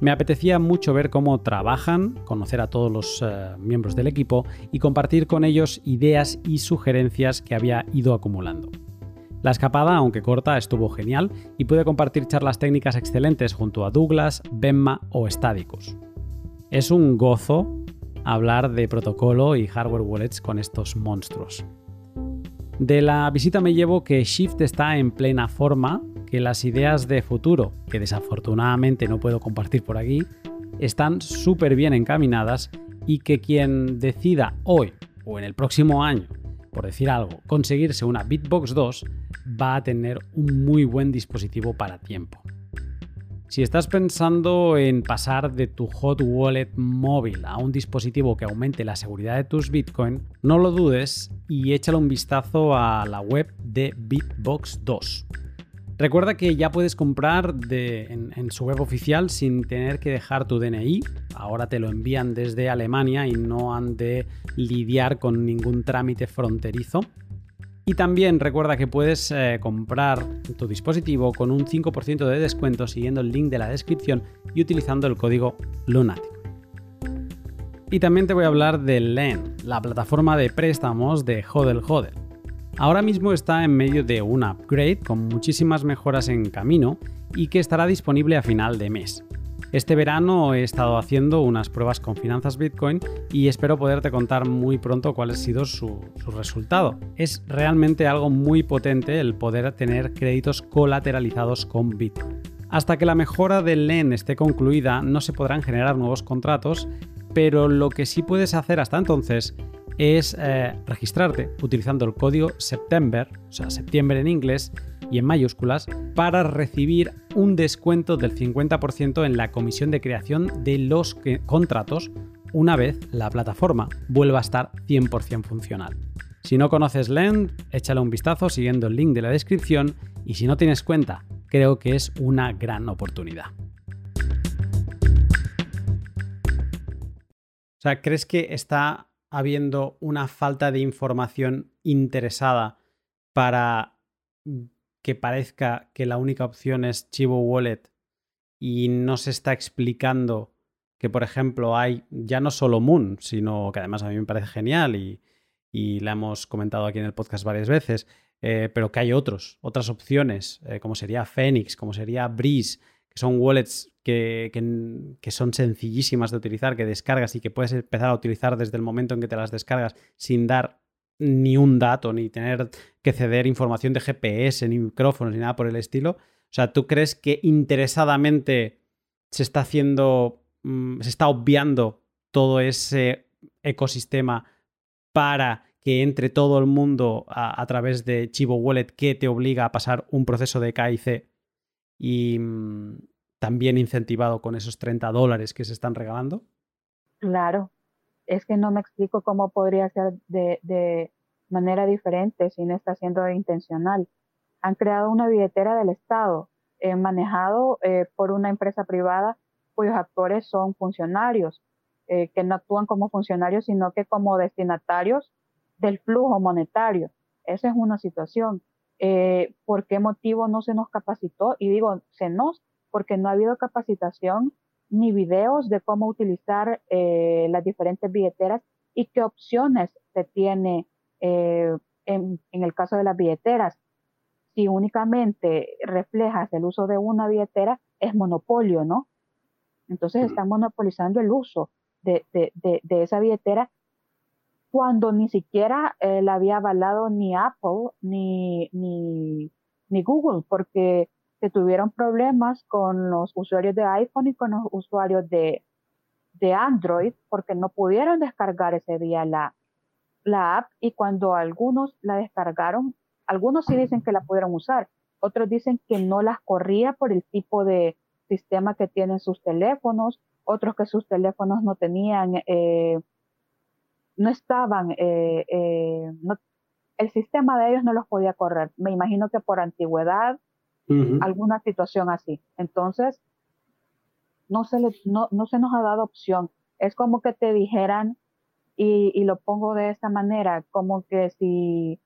Me apetecía mucho ver cómo trabajan, conocer a todos los eh, miembros del equipo y compartir con ellos ideas y sugerencias que había ido acumulando. La escapada, aunque corta, estuvo genial y pude compartir charlas técnicas excelentes junto a Douglas, Benma o Stadicus. Es un gozo hablar de protocolo y hardware wallets con estos monstruos. De la visita me llevo que Shift está en plena forma, que las ideas de futuro, que desafortunadamente no puedo compartir por aquí, están súper bien encaminadas y que quien decida hoy o en el próximo año, por decir algo, conseguirse una Bitbox 2, va a tener un muy buen dispositivo para tiempo. Si estás pensando en pasar de tu hot wallet móvil a un dispositivo que aumente la seguridad de tus Bitcoin, no lo dudes y échale un vistazo a la web de Bitbox 2. Recuerda que ya puedes comprar en, en, su web oficial sin tener que dejar tu DNI. Ahora te lo envían desde Alemania y no han de lidiar con ningún trámite fronterizo. Y también recuerda que puedes eh, comprar tu dispositivo con un 5% de descuento siguiendo el link de la descripción y utilizando el código Lunatic. Y también te voy a hablar de LEN, la plataforma de préstamos de Hodel Hodel. Ahora mismo está en medio de un upgrade con muchísimas mejoras en camino y que estará disponible a final de mes. Este verano he estado haciendo unas pruebas con finanzas Bitcoin y espero poderte contar muy pronto cuál ha sido su, resultado. Es realmente algo muy potente el poder tener créditos colateralizados con Bitcoin. Hasta que la mejora del LEN esté concluida no se podrán generar nuevos contratos, pero lo que sí puedes hacer hasta entonces es eh, registrarte utilizando el código September, o sea, septiembre en inglés, y en mayúsculas para recibir un descuento del 50% en la comisión de creación de los contratos una vez la plataforma vuelva a estar 100% funcional. Si no conoces Lend, échale un vistazo siguiendo el link de la descripción y si no tienes cuenta, creo que es una gran oportunidad. O sea, ¿crees que está habiendo una falta de información interesada para que parezca que la única opción es Chivo Wallet y no se está explicando que, por ejemplo, hay ya no solo Moon, sino que además a mí me parece genial y, y la hemos comentado aquí en el podcast varias veces, eh, pero que hay otros, otras opciones, eh, como sería Phoenix, como sería Breeze, que son wallets que, que, son sencillísimas de utilizar, que descargas y que puedes empezar a utilizar desde el momento en que te las descargas sin dar ni un dato, ni tener que ceder información de GPS, ni micrófonos, ni nada por el estilo. O sea, ¿tú crees que interesadamente se está haciendo, mm, se está obviando todo ese ecosistema para que entre todo el mundo a, través de Chivo Wallet que te obliga a pasar un proceso de KIC y mm, también incentivado con esos 30 dólares que se están regalando? Claro, es que no me explico cómo podría ser de, manera diferente si no está siendo intencional. Han creado una billetera del Estado, eh, manejado eh, por una empresa privada cuyos actores son funcionarios, eh, que no actúan como funcionarios, sino que como destinatarios del flujo monetario. Esa es una situación. ¿Por qué motivo no se nos capacitó? Y digo, se nos, porque no ha habido capacitación ni videos de cómo utilizar eh, las diferentes billeteras y qué opciones se tiene eh, en, el caso de las billeteras. Si únicamente reflejas el uso de una billetera, es monopolio, ¿no? Entonces están monopolizando el uso de, esa billetera cuando ni siquiera eh, la había avalado ni Apple ni, ni, ni Google, porque tuvieron problemas con los usuarios de iPhone y con los usuarios de, de Android, porque no pudieron descargar ese día la, la app y cuando algunos la descargaron, algunos sí dicen que la pudieron usar, otros dicen que no las corría por el tipo de sistema que tienen sus teléfonos, otros que sus teléfonos no tenían, eh, no estaban, eh, eh, el sistema de ellos no los podía correr. Me imagino que por antigüedad, alguna situación así. Entonces, no se, no, no se nos ha dado opción. Es como que te dijeran, y, lo pongo de esta manera, como que si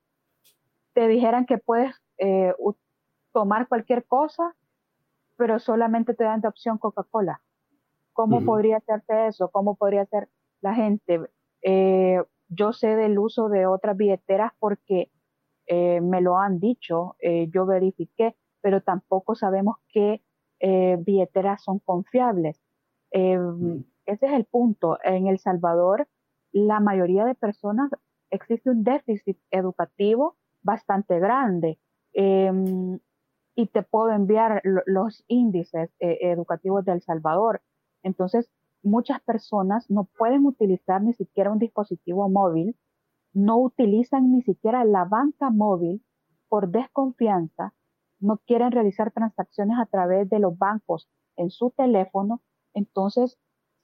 te dijeran que puedes eh, tomar cualquier cosa, pero solamente te dan de opción Coca-Cola. ¿Cómo podría hacerse eso? ¿Cómo podría ser la gente? Eh, yo sé del uso de otras billeteras porque eh, me lo han dicho, yo verifiqué, pero tampoco sabemos qué billeteras son confiables. Ese es el punto. En El Salvador, la mayoría de personas existe un déficit educativo bastante grande. Em, y te puedo enviar los índices eh, educativos de El Salvador. Entonces, muchas personas no pueden utilizar ni siquiera un dispositivo móvil, no utilizan ni siquiera la banca móvil por desconfianza, no quieren realizar transacciones a través de los bancos en su teléfono. Entonces,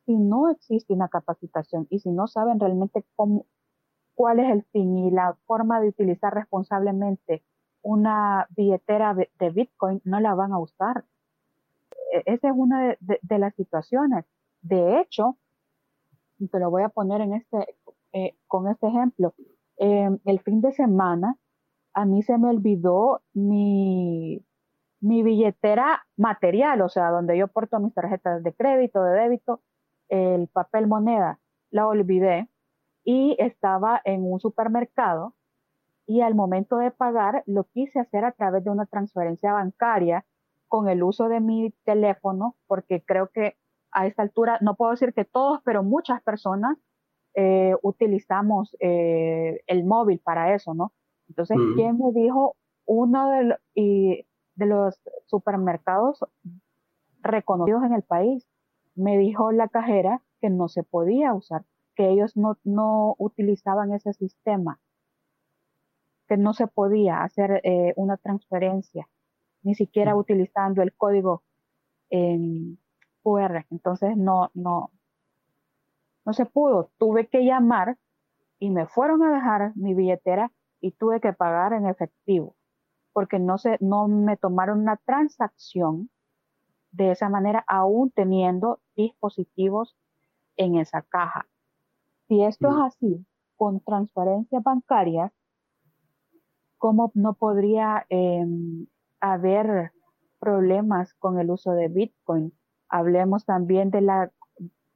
si no existe una capacitación y si no saben realmente cuál es el fin y la forma de utilizar responsablemente una billetera de, Bitcoin, no la van a usar. E, esa es una de, las situaciones. De hecho, te lo voy a poner este, eh, con este ejemplo. Em, el fin de semana, a mí se me olvidó mi, mi billetera material, o sea, donde yo porto mis tarjetas de crédito, de débito, el papel moneda, la olvidé y estaba en un supermercado y al momento de pagar lo quise hacer a través de una transferencia bancaria con el uso de mi teléfono, porque creo que a esta altura, no puedo decir que todos, pero muchas personas eh, utilizamos eh, el móvil para eso, ¿no? Entonces, ¿quién me dijo? Uno de, y de los supermercados reconocidos en el país me dijo la cajera que no se podía usar, que ellos no, no utilizaban ese sistema, que no se podía hacer eh, una transferencia, ni siquiera utilizando el código en QR. Entonces no, no, no se pudo. Tuve que llamar y me fueron a dejar mi billetera y tuve que pagar en efectivo, porque no se, no me tomaron una transacción de esa manera, aún teniendo dispositivos en esa caja. Si esto es así, con transferencias bancarias, ¿cómo no podría em, haber problemas con el uso de Bitcoin? Hablemos también de la,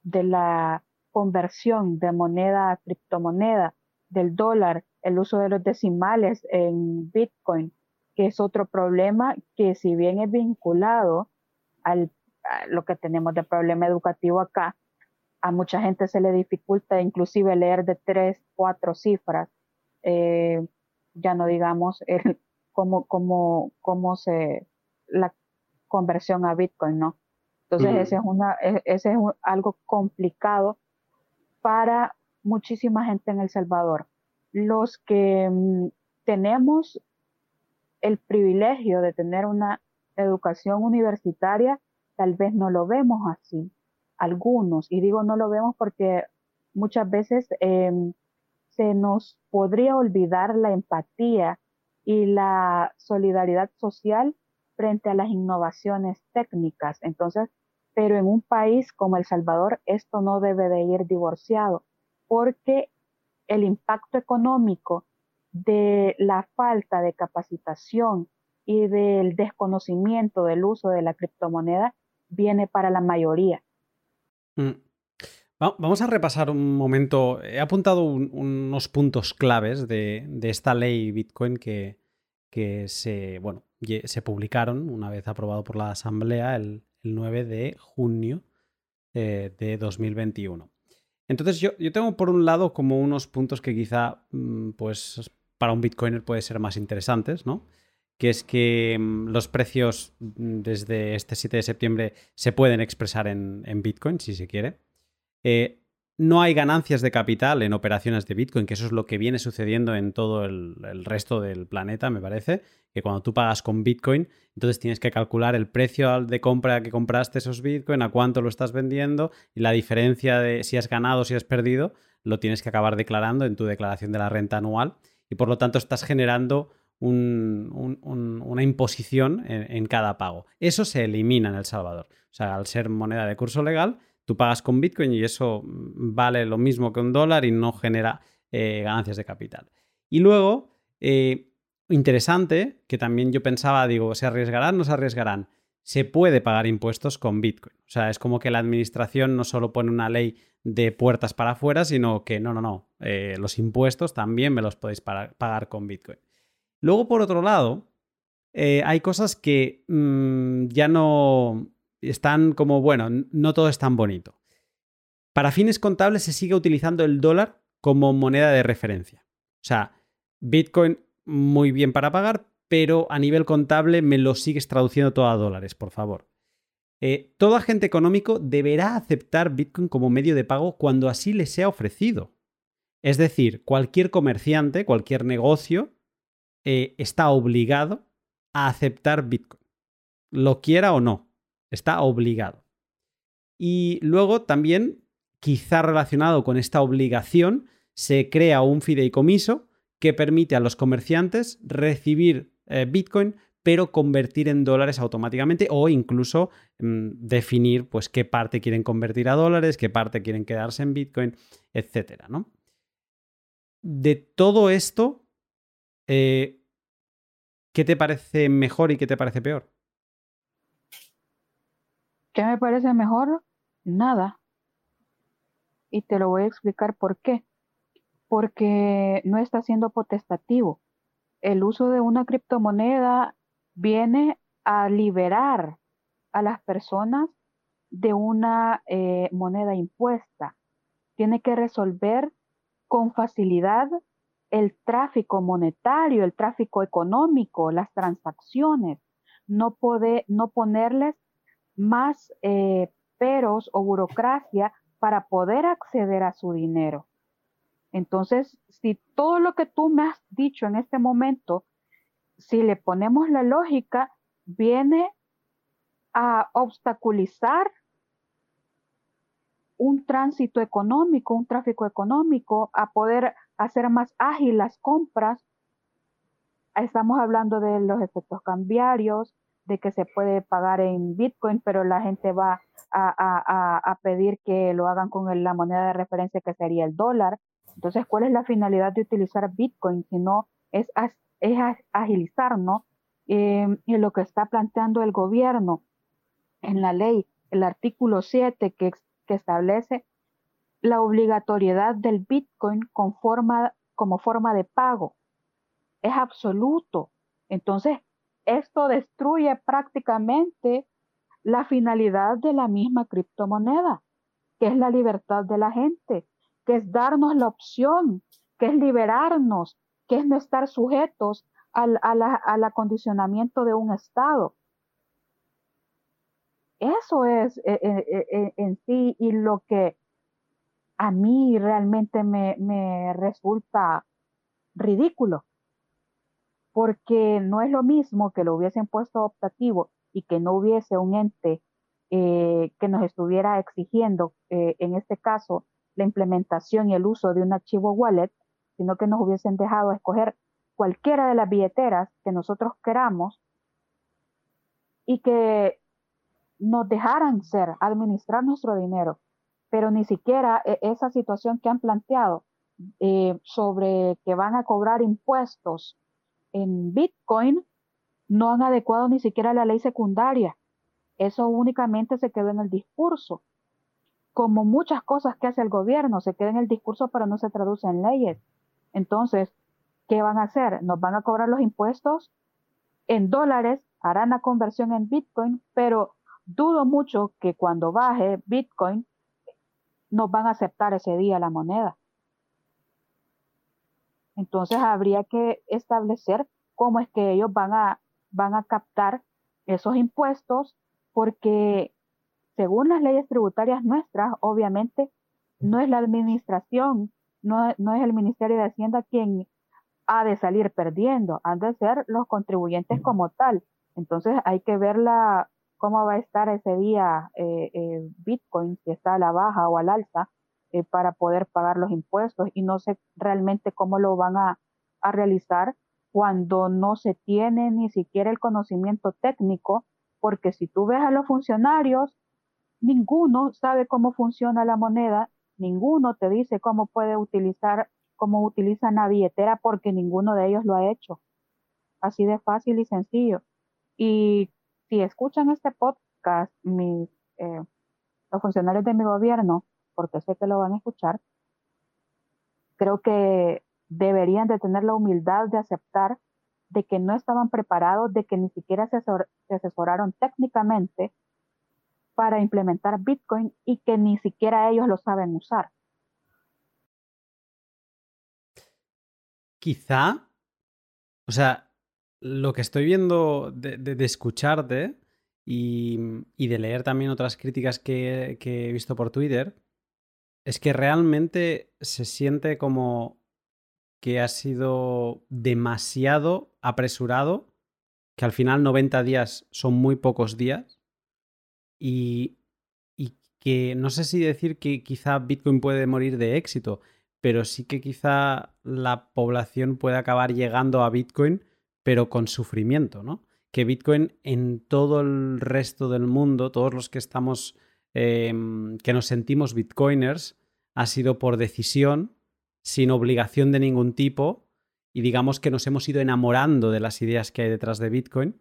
de la conversión de moneda a criptomoneda, del dólar, el uso de los decimales en Bitcoin, que es otro problema que si bien es vinculado al, a lo que tenemos de problema educativo acá, a mucha gente se le dificulta inclusive leer de tres, cuatro cifras, eh, ya no digamos el, cómo, cómo, cómo se, la conversión a Bitcoin, ¿no? Entonces, ese es, una, e, ese es algo complicado para muchísima gente en El Salvador. Los que mm, tenemos el privilegio de tener una educación universitaria, tal vez no lo vemos así, algunos, y digo no lo vemos porque muchas veces em, se nos podría olvidar la empatía y la solidaridad social frente a las innovaciones técnicas. Entonces, pero en un país como El Salvador esto no debe de ir divorciado porque el impacto económico de la falta de capacitación y del desconocimiento del uso de la criptomoneda viene para la mayoría. Mm. Vamos a repasar un momento. He apuntado unos puntos claves de, esta ley Bitcoin que, se, bueno, se publicaron una vez aprobado por la Asamblea el, 9 de junio eh, de 2021. Entonces yo, yo tengo por un lado como unos puntos que quizá mm, pues para un bitcoiner puede ser más interesantes, ¿no? Que es que mm, los precios mm, desde este 7 de septiembre se pueden expresar en, en Bitcoin si se quiere. Eh, no hay ganancias de capital en operaciones de Bitcoin, que eso es lo que viene sucediendo en todo el, resto del planeta, me parece, que cuando tú pagas con Bitcoin, entonces tienes que calcular el precio de compra que compraste esos Bitcoin, a cuánto lo estás vendiendo y la diferencia de si has ganado o si has perdido, lo tienes que acabar declarando en tu declaración de la renta anual y por lo tanto estás generando una imposición en, en cada pago. Eso se elimina en El Salvador. O sea, al ser moneda de curso legal, Tú pagas con Bitcoin y eso vale lo mismo que un dólar y no genera eh, ganancias de capital. Y luego, eh, interesante, que también yo pensaba, digo, ¿se arriesgarán o no se arriesgarán? Se puede pagar impuestos con Bitcoin. O sea, es como que la administración no solo pone una ley de puertas para afuera, sino que no, no, no. Eh, los impuestos también me los podéis pagar con Bitcoin. Luego, por otro lado, hay cosas que mm, ya no están como, bueno, no todo es tan bonito. Para fines contables se sigue utilizando el dólar como moneda de referencia. O sea, Bitcoin muy bien para pagar, pero a nivel contable me lo sigues traduciendo todo a dólares, por favor. Eh, todo agente económico deberá aceptar Bitcoin como medio de pago cuando así le sea ofrecido. Es decir, cualquier comerciante, cualquier negocio, eh, está obligado a aceptar Bitcoin, lo quiera o no. Está obligado. Y luego también, quizá relacionado con esta obligación, se crea un fideicomiso que permite a los comerciantes recibir eh, Bitcoin pero convertir en dólares automáticamente o incluso mm, definir pues qué parte quieren convertir a dólares, qué parte quieren quedarse en Bitcoin, etcétera, ¿no? De todo esto, eh, ¿qué te parece mejor y qué te parece peor? ¿Qué me parece mejor? Nada. Y te lo voy a explicar por qué. Porque no está siendo potestativo. El uso de una criptomoneda viene a liberar a las personas de una eh, moneda impuesta. Tiene que resolver con facilidad el tráfico monetario, el tráfico económico, las transacciones. No, puede, no ponerles más eh, peros o burocracia para poder acceder a su dinero. Entonces, si todo lo que tú me has dicho en este momento, si le ponemos la lógica, viene a obstaculizar un tránsito económico, un tráfico económico, a poder hacer más ágil las compras. Estamos hablando de los efectos cambiarios, de que se puede pagar en Bitcoin, pero la gente va a, pedir que lo hagan con la moneda de referencia que sería el dólar. Entonces, ¿cuál es la finalidad de utilizar Bitcoin? Si no, es, es agilizar, ¿no? Em, y lo que está planteando el gobierno en la ley, el artículo 7 que, que establece la obligatoriedad del Bitcoin con forma, como forma de pago. Es absoluto. Entonces, esto destruye prácticamente la finalidad de la misma criptomoneda, que es la libertad de la gente, que es darnos la opción, que es liberarnos, que es no estar sujetos al, acondicionamiento de un Estado. Eso es eh, eh, eh, en sí y lo que a mí realmente me resulta ridículo porque no es lo mismo que lo hubiesen puesto optativo y que no hubiese un ente eh, que nos estuviera exigiendo, eh, en este caso, la implementación y el uso de un archivo wallet, sino que nos hubiesen dejado escoger cualquiera de las billeteras que nosotros queramos y que nos dejaran ser, administrar nuestro dinero. Pero ni siquiera e, esa situación que han planteado eh, sobre que van a cobrar impuestos en Bitcoin no han adecuado ni siquiera la ley secundaria. Eso únicamente se quedó en el discurso. Como muchas cosas que hace el gobierno, se queda en el discurso pero no se traduce en leyes. Entonces, ¿qué van a hacer? Nos van a cobrar los impuestos en dólares, harán la conversión en Bitcoin, pero dudo mucho que cuando baje Bitcoin nos van a aceptar ese día la moneda. Entonces habría que establecer cómo es que ellos van a, van a captar esos impuestos, porque según las leyes tributarias nuestras, obviamente no es la administración, no, no es el Ministerio de Hacienda quien ha de salir perdiendo, han de ser los contribuyentes como tal. Entonces hay que ver la, cómo va a estar ese día eh, eh, Bitcoin, si está a la baja o al alza, eh, para poder pagar los impuestos y no sé realmente cómo lo van a, a realizar cuando no se tiene ni siquiera el conocimiento técnico, porque si tú ves a los funcionarios, ninguno sabe cómo funciona la moneda, ninguno te dice cómo puede utilizar, cómo utiliza una billetera, porque ninguno de ellos lo ha hecho. Así de fácil y sencillo. Y si escuchan este podcast, mis, eh, los funcionarios de mi gobierno, porque sé que lo van a escuchar, creo que deberían de tener la humildad de aceptar de que no estaban preparados, de que ni siquiera se, asesoraron técnicamente para implementar Bitcoin y que ni siquiera ellos lo saben usar. Quizá, o sea, lo que estoy viendo de, escucharte y, de leer también otras críticas que, he visto por Twitter es que realmente se siente como que ha sido demasiado apresurado, que al final 90 días son muy pocos días y, y que no sé si decir que quizá Bitcoin puede morir de éxito, pero sí que quizá la población puede acabar llegando a Bitcoin pero con sufrimiento, ¿no? Que Bitcoin en todo el resto del mundo, todos los que estamos, em, que nos sentimos bitcoiners, ha sido por decisión, sin obligación de ningún tipo, y digamos que nos hemos ido enamorando de las ideas que hay detrás de Bitcoin,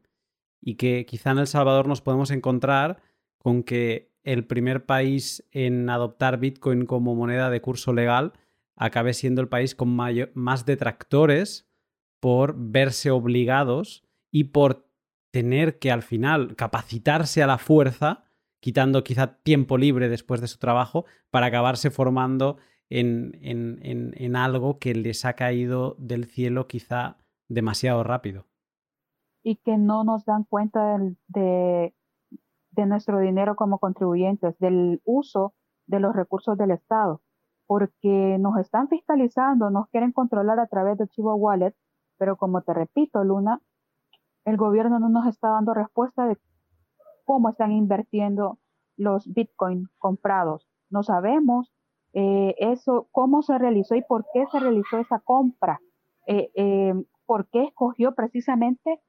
y que quizá en El Salvador nos podemos encontrar con que el primer país en adoptar Bitcoin como moneda de curso legal acabe siendo el país con más detractores por verse obligados y por tener que al final capacitarse a la fuerza, quitando quizá tiempo libre después de su trabajo, para acabarse formando en, en, algo que les ha caído del cielo quizá demasiado rápido. Y que no nos dan cuenta de, de nuestro dinero como contribuyentes, del uso de los recursos del Estado, porque nos están fiscalizando, nos quieren controlar a través de Chivo Wallet pero como te repito, Luna, el gobierno no nos está dando respuesta de cómo están invirtiendo los bitcoins comprados. No sabemos eh, eso, cómo se realizó y por qué se realizó esa compra. Eh, eh, por qué escogió precisamente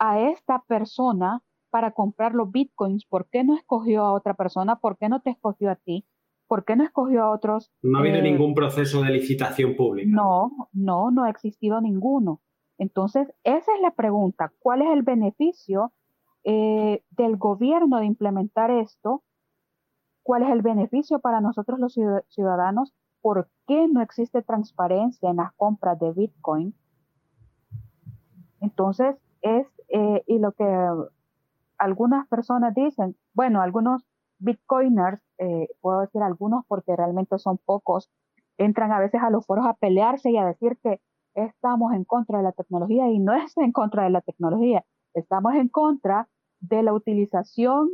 a esta persona para comprar los bitcoins, por qué no escogió a otra persona, por qué no te escogió a ti, por qué no escogió a otros. No ha habido ningún proceso de licitación pública. No, no, no ha existido ninguno. Entonces, esa es la pregunta, ¿cuál es el beneficio eh, del gobierno de implementar esto? ¿Cuál es el beneficio para nosotros los ciudadanos? ¿Por qué no existe transparencia en las compras de Bitcoin? Entonces, es, eh, y lo que algunas personas dicen, bueno, algunos Bitcoiners, eh, puedo decir algunos porque realmente son pocos, entran a veces a los foros a pelearse y a decir que estamos en contra de la tecnología y no es en contra de la tecnología, estamos en contra de la utilización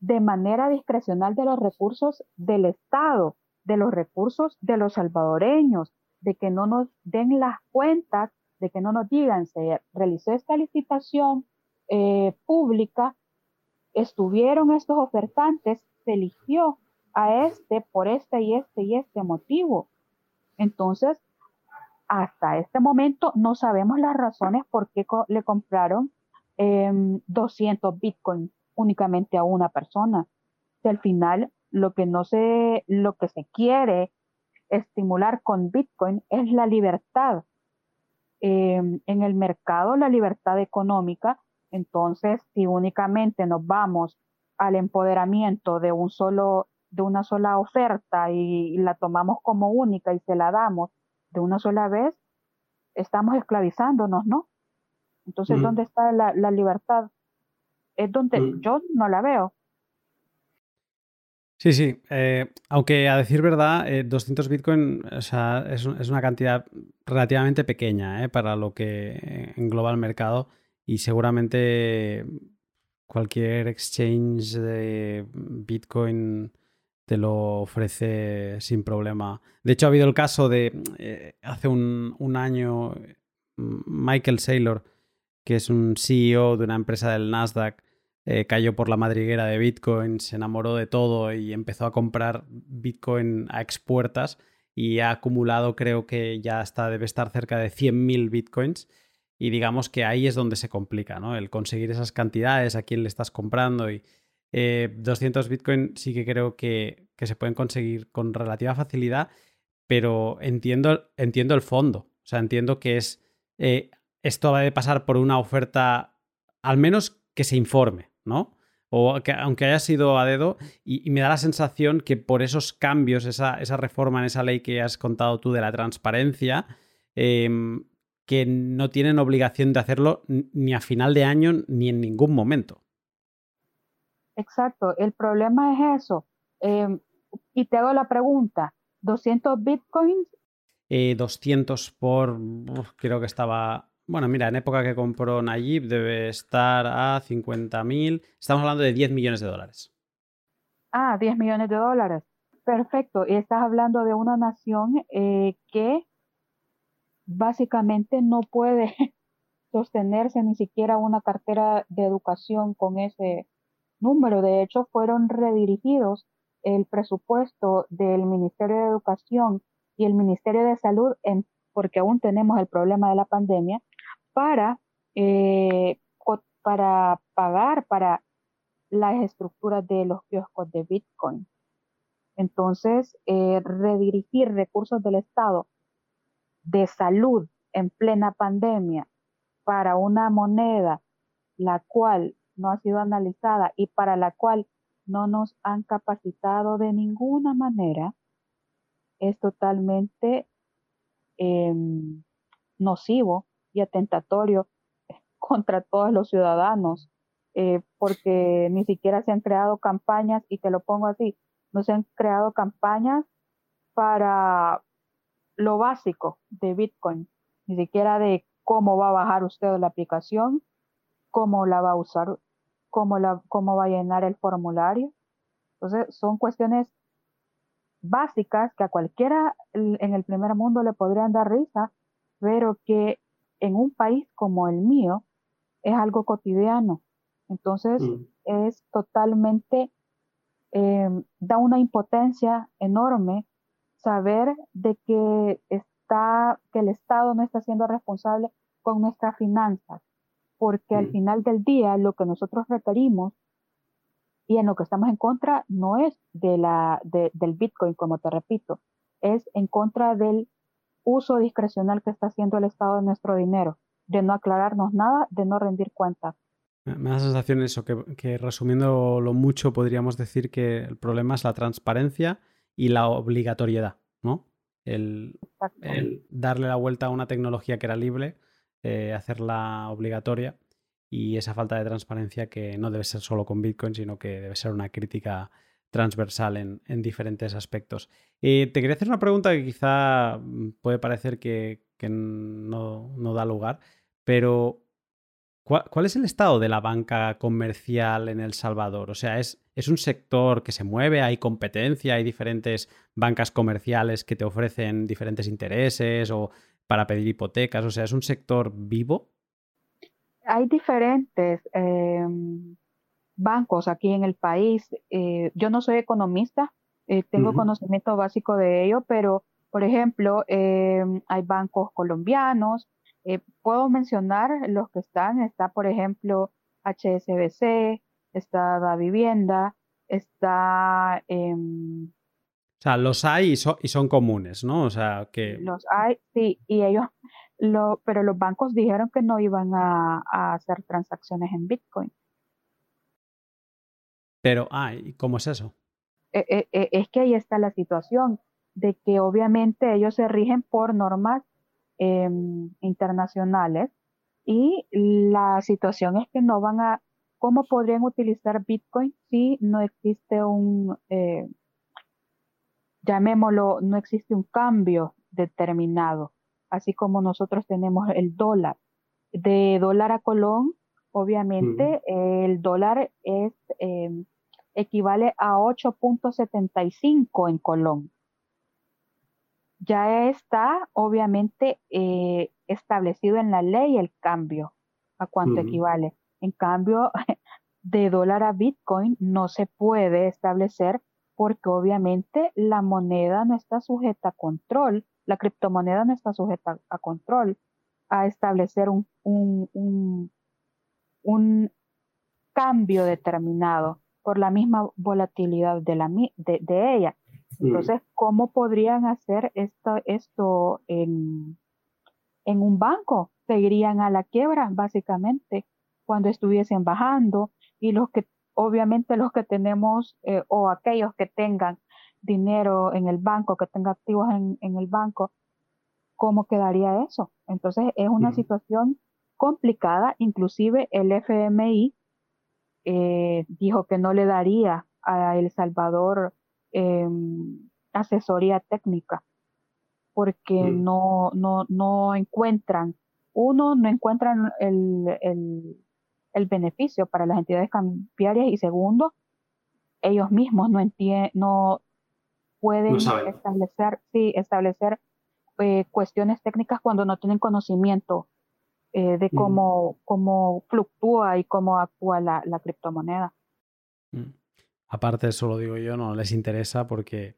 de manera discrecional de los recursos del Estado, de los recursos de los salvadoreños, de que no nos den las cuentas, de que no nos digan, se realizó esta licitación eh, pública, estuvieron estos ofertantes, se eligió a este por este y este y este motivo. Entonces, hasta este momento no sabemos las razones por qué le compraron 200 em, bitcoins únicamente a una persona. Si al final lo que no se, lo que se quiere estimular con bitcoin es la libertad. Em, en el mercado, la libertad económica. Entonces, si únicamente nos vamos al empoderamiento de un solo, de una sola oferta y la tomamos como única y se la damos de una sola vez, estamos esclavizándonos, ¿no? Entonces, ¿dónde está la, libertad? Es donde yo no la veo. Sí, sí. Eh, aunque a decir verdad, 200 eh, Bitcoin es, una cantidad relativamente pequeña eh, para lo que engloba el mercado y seguramente cualquier exchange de Bitcoin te lo ofrece sin problema. De hecho, ha habido el caso de hace un, un, año Michael Saylor, que es un CEO de una empresa del Nasdaq, eh, cayó por la madriguera de Bitcoin, se enamoró de todo y empezó a comprar Bitcoin a expuertas y ha acumulado, creo que ya está, debe estar cerca de 100.000 Bitcoins. Y digamos que ahí es donde se complica, ¿no? El conseguir esas cantidades, a quién le estás comprando y 200 eh, Bitcoin sí que creo que, se pueden conseguir con relativa facilidad, pero entiendo, entiendo el fondo. O sea, entiendo que es eh, esto va a pasar por una oferta, al menos que se informe. ¿no? O que, aunque haya sido a dedo, y, me da la sensación que por esos cambios, esa, reforma en esa ley que has contado tú de la transparencia, em, que no tienen obligación de hacerlo ni a final de año ni en ningún momento. Exacto, el problema es eso. Em, y te hago la pregunta, ¿200 bitcoins? 200 eh, por, creo que estaba bueno, mira, en época que compró Nayib debe estar a 50.000. Estamos hablando de 10 millones de dólares. Ah, 10 millones de dólares. Perfecto. Y estás hablando de una nación eh, que básicamente no puede <laughs> sostenerse ni siquiera una cartera de educación con ese número. De hecho, fueron redirigidos el presupuesto del Ministerio de Educación y el Ministerio de Salud, en, porque aún tenemos el problema de la pandemia, para, eh, para pagar para las estructuras de los kioscos de Bitcoin. Entonces, eh, redirigir recursos del Estado de salud en plena pandemia para una moneda la cual no ha sido analizada y para la cual no nos han capacitado de ninguna manera, es totalmente em, nocivo y atentatorio <laughs> contra todos los ciudadanos, eh, porque ni siquiera se han creado campañas, y te lo pongo así, no se han creado campañas para lo básico de Bitcoin, ni siquiera de cómo va a bajar usted la aplicación, cómo la va a usar, cómo, la, cómo va a llenar el formulario. Entonces, son cuestiones básicas que a cualquiera en el primer mundo le podrían dar risa, pero que en un país como el mío es algo cotidiano. Entonces mm. es totalmente, em, da una impotencia enorme saber de que está, que el Estado no está siendo responsable con nuestras finanzas, porque al mm. final del día lo que nosotros requerimos y en lo que estamos en contra no es de la, del Bitcoin, como te repito, es en contra del uso discrecional que está haciendo el Estado de nuestro dinero, de no aclararnos nada, de no rendir cuentas. Me da la sensación eso, que, que resumiéndolo mucho podríamos decir que el problema es la transparencia y la obligatoriedad, ¿no? El, darle la vuelta a una tecnología que era libre, eh, hacerla obligatoria y esa falta de transparencia que no debe ser solo con Bitcoin, sino que debe ser una crítica transversal en, diferentes aspectos. Eh, te quería hacer una pregunta que quizá mm, puede parecer que, no, da lugar, pero ¿cuál, es el estado de la banca comercial en El Salvador? O sea, ¿es, ¿es, un sector que se mueve? ¿Hay competencia? ¿Hay diferentes bancas comerciales que te ofrecen diferentes intereses o para pedir hipotecas? O sea, ¿es un sector vivo? Hay diferentes. Em, bancos aquí en el país. Eh, yo no soy economista, eh, tengo conocimiento básico de ello, pero, por ejemplo, eh, hay bancos colombianos. puedo mencionar los que están. Está, por ejemplo, HSBC, está Da Vivienda, está... Em, o sea, los hay y son, y son comunes, ¿no? O sea, que... Los hay, sí, y ellos, lo, pero los bancos dijeron que no iban a hacer transacciones en Bitcoin. Pero, ah, cómo es eso? E, e, e, es que ahí está la situación, de que obviamente ellos se rigen por normas em, internacionales y la situación es que no van a ¿cómo podrían utilizar Bitcoin si no existe un, eh, llamémoslo, no existe un cambio determinado, así como nosotros tenemos el dólar. De dólar a colón, obviamente, el dólar es em, equivale a 8.75 en colón. Ya está, obviamente, eh, establecido en la ley el cambio, a cuánto equivale. En cambio, <laughs> de dólar a Bitcoin no se puede establecer porque obviamente la moneda no está sujeta a control, la criptomoneda no está sujeta a control, a establecer un, un, un, cambio determinado por la misma volatilidad de, la, de, de ella. Entonces, ¿cómo podrían hacer esto, esto en, en un banco? Se irían a la quiebra, básicamente, cuando estuviesen bajando y los que obviamente los que tenemos eh, o aquellos que tengan dinero en el banco, que tengan activos en, el banco, ¿cómo quedaría eso? Entonces es una situación complicada, inclusive el FMI eh, dijo que no le daría a El Salvador em, asesoría técnica porque no, no, no encuentran, uno, no encuentran el, el beneficio para las entidades cambiarias y segundo, ellos mismos no entienden, no pueden establecer, sí, establecer eh, cuestiones técnicas cuando no tienen conocimiento eh, de cómo, cómo fluctúa y cómo actúa la, criptomoneda. Mm. Aparte, eso lo digo yo, no les interesa porque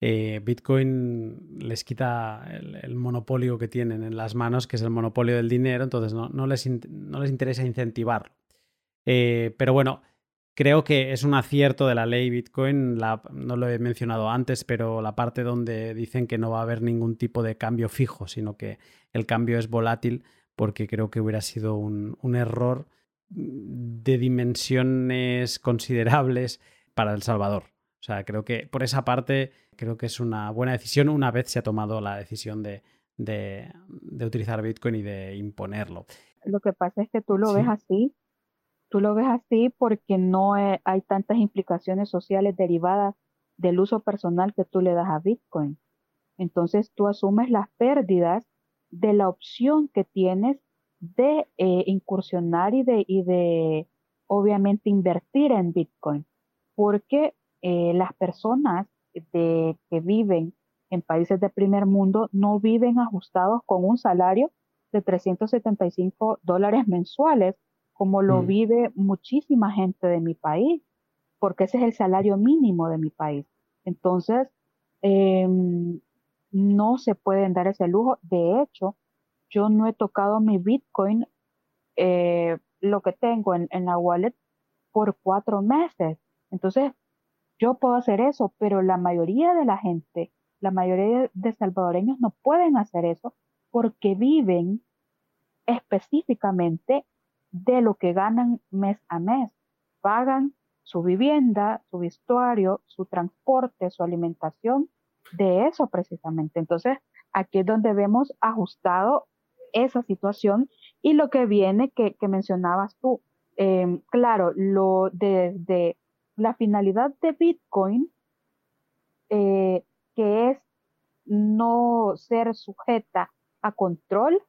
eh, Bitcoin les quita el, monopolio que tienen en las manos, que es el monopolio del dinero, entonces no, les, no les, interesa incentivarlo. Eh, pero bueno, creo que es un acierto de la ley Bitcoin, no lo he mencionado antes, pero la parte donde dicen que no va a haber ningún tipo de cambio fijo, sino que el cambio es volátil, porque creo que hubiera sido un, un error de dimensiones considerables para El Salvador. O sea, creo que por esa parte creo que es una buena decisión una vez se ha tomado la decisión de, de, utilizar Bitcoin y de imponerlo. Lo que pasa es que tú lo ves así, tú lo ves así porque no hay tantas implicaciones sociales derivadas del uso personal que tú le das a Bitcoin. Entonces tú asumes las pérdidas de la opción que tienes de eh, incursionar y de, y de obviamente invertir en Bitcoin, porque eh, las personas de, que viven en países de primer mundo no viven ajustados con un salario de 375 dólares mensuales, como lo mm. vive muchísima gente de mi país, porque ese es el salario mínimo de mi país. Entonces, em, no se pueden dar ese lujo. De hecho, yo no he tocado mi Bitcoin, eh, lo que tengo en, en la wallet, por cuatro meses. Entonces, yo puedo hacer eso, pero la mayoría de la gente, la mayoría de salvadoreños no pueden hacer eso porque viven específicamente de lo que ganan mes a mes. Pagan su vivienda, su vestuario, su transporte, su alimentación, de eso precisamente. Entonces, aquí es donde vemos ajustado esa situación y lo que viene que, mencionabas tú. Em, claro, lo desde la finalidad de Bitcoin, eh, que es no ser sujeta a control,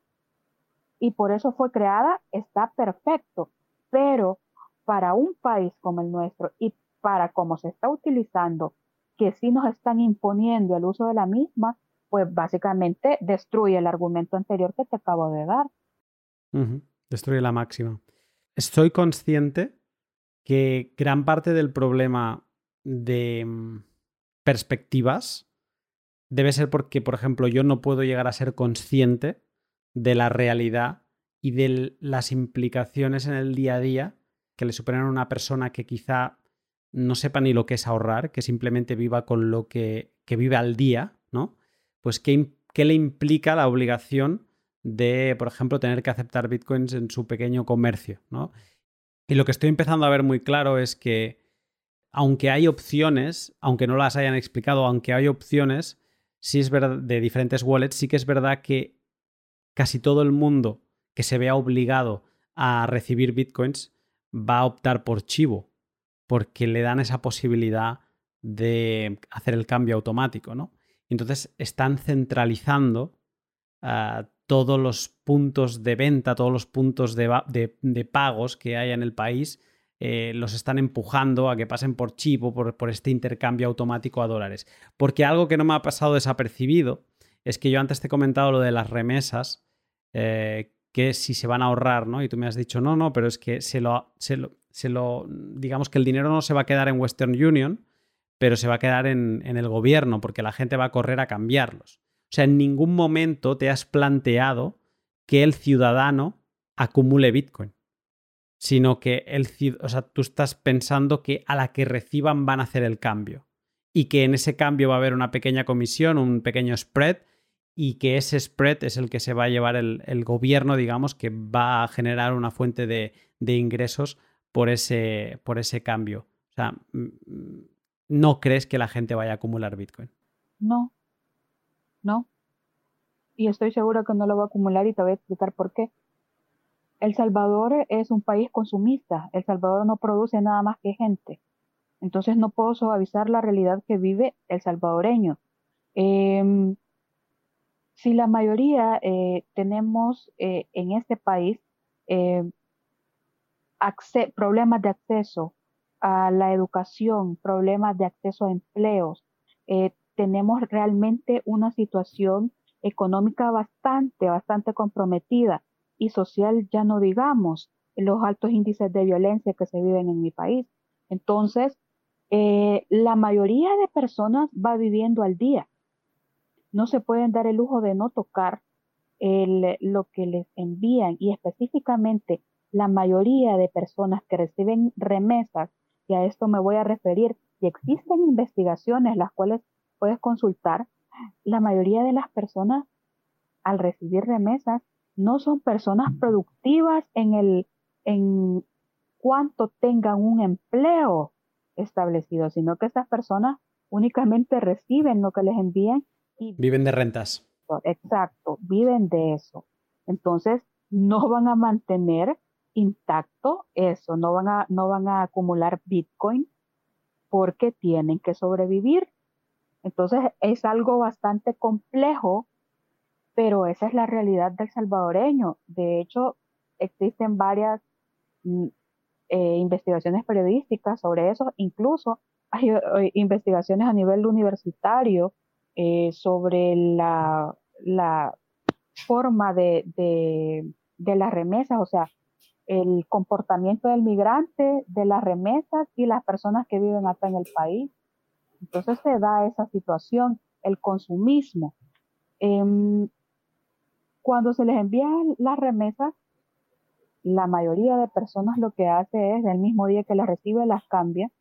y por eso fue creada, está perfecto. Pero para un país como el nuestro y para cómo se está utilizando, que sí nos están imponiendo el uso de la misma, pues básicamente destruye el argumento anterior que te acabo de dar. Destruye la máxima. Estoy consciente que gran parte del problema de mm, perspectivas debe ser porque, por ejemplo, yo no puedo llegar a ser consciente de la realidad y de las implicaciones en el día a día que le superan a una persona que quizá no sepa ni lo que es ahorrar, que simplemente viva con lo que, que vive al día, ¿no? Pues ¿qué, qué le implica la obligación de, por ejemplo, tener que aceptar bitcoins en su pequeño comercio, ¿no? Y lo que estoy empezando a ver muy claro es que, aunque hay opciones, aunque no las hayan explicado, aunque hay opciones, sí es verdad, de diferentes wallets, sí que es verdad que casi todo el mundo que se vea obligado a recibir bitcoins va a optar por Chivo, porque le dan esa posibilidad de hacer el cambio automático, ¿no? Entonces están centralizando ah, todos los puntos de venta, todos los puntos de, pagos que hay en el país, eh, los están empujando a que pasen por Chivo, por, por este intercambio automático a dólares. Porque algo que no me ha pasado desapercibido es que yo antes te he comentado lo de las remesas, eh, que si se van a ahorrar, ¿no? Y tú me has dicho, no, no, pero es que se lo, se lo, digamos que el dinero no se va a quedar en Western Union, pero se va a quedar en, en, el gobierno, porque la gente va a correr a cambiarlos. O sea, en ningún momento te has planteado que el ciudadano acumule Bitcoin, sino que el, o sea, tú estás pensando que a la que reciban van a hacer el cambio y que en ese cambio va a haber una pequeña comisión, un pequeño spread y que ese spread es el que se va a llevar el, gobierno, digamos, que va a generar una fuente de, ingresos por ese, por ese cambio. O sea, ¿no crees que la gente vaya a acumular Bitcoin? No, no. Y estoy segura que no lo va a acumular y te voy a explicar por qué. El Salvador es un país consumista. El Salvador no produce nada más que gente. Entonces no puedo suavizar la realidad que vive el salvadoreño. Em, si la mayoría eh, tenemos eh, en este país eh, problemas de acceso a la educación, problemas de acceso a empleos, tenemos realmente una situación económica bastante, bastante comprometida y social, ya no digamos, los altos índices de violencia que se viven en mi país. Entonces, la mayoría de personas va viviendo al día no se pueden dar el lujo de no tocar lo que les envían y específicamente la mayoría de personas que reciben remesas, y a esto me voy a referir, y existen investigaciones las cuales puedes consultar, la mayoría de las personas al recibir remesas no son personas productivas en el en cuanto tengan un empleo establecido, sino que estas personas únicamente reciben lo que les envían viven de rentas. Exacto, viven de eso. Entonces, no van a mantener intacto eso, no van a, no van a acumular Bitcoin porque tienen que sobrevivir. Entonces, es algo bastante complejo, pero esa es la realidad del salvadoreño. De hecho, existen varias mm, eh, investigaciones periodísticas sobre eso, incluso hay eh, investigaciones a nivel universitario eh, sobre la, forma de, de, las remesas, o sea, el comportamiento del migrante, de las remesas y las personas que viven acá en el país. Entonces se da esa situación, el consumismo. Em, cuando se les envían las remesas, la mayoría de personas lo que hace es, el mismo día que las recibe, las cambia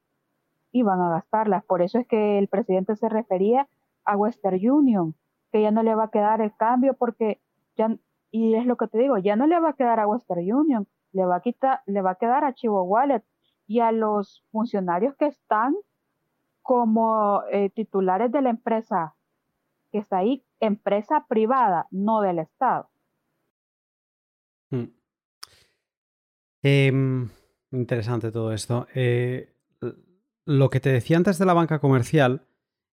y van a gastarlas. Por eso es que el presidente se refería a Western Union, que ya no le va a quedar el cambio porque ya, y es lo que te digo, ya no le va a quedar a Western Union, le va a quitar, le va a quedar a Chivo Wallet y a los funcionarios que están como eh, titulares de la empresa que está ahí, empresa privada, no del Estado. Hmm. Em, interesante todo esto. Eh, lo que te decía antes de la banca comercial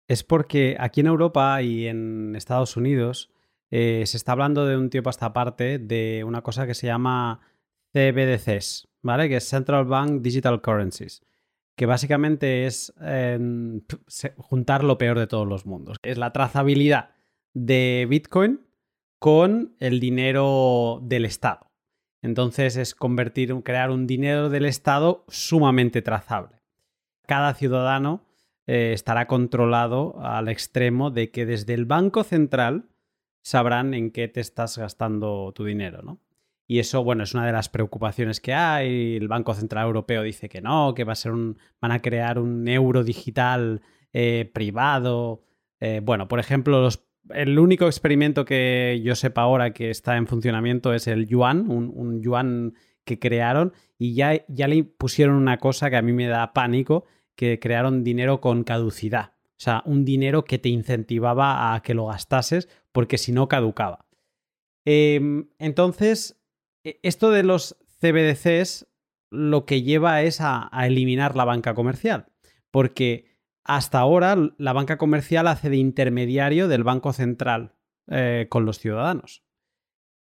es porque aquí en Europa y en Estados Unidos eh, se está hablando de un tiempo hasta parte de una cosa que se llama CBDCs, ¿vale? Que es Central Bank Digital Currencies, que básicamente es em, juntar lo peor de todos los mundos. Es la trazabilidad de Bitcoin con el dinero del Estado. Entonces es convertir, crear un dinero del Estado sumamente trazable. Cada ciudadano eh, estará controlado al extremo de que desde el Banco Central sabrán en qué te estás gastando tu dinero, ¿no? Y eso, bueno, es una de las preocupaciones que hay. El Banco Central Europeo dice que no, que va a ser un, van a crear un euro digital eh, privado. Eh, bueno, por ejemplo, el único experimento que yo sepa ahora que está en funcionamiento es el yuan, un, yuan que crearon y ya, ya le pusieron una cosa que a mí me da pánico, que crearon dinero con caducidad. O sea, un dinero que te incentivaba a que lo gastases porque si no caducaba. Em, entonces, esto de los CBDCs lo que lleva es a, eliminar la banca comercial, porque hasta ahora la banca comercial hace de intermediario del Banco Central eh, con los ciudadanos.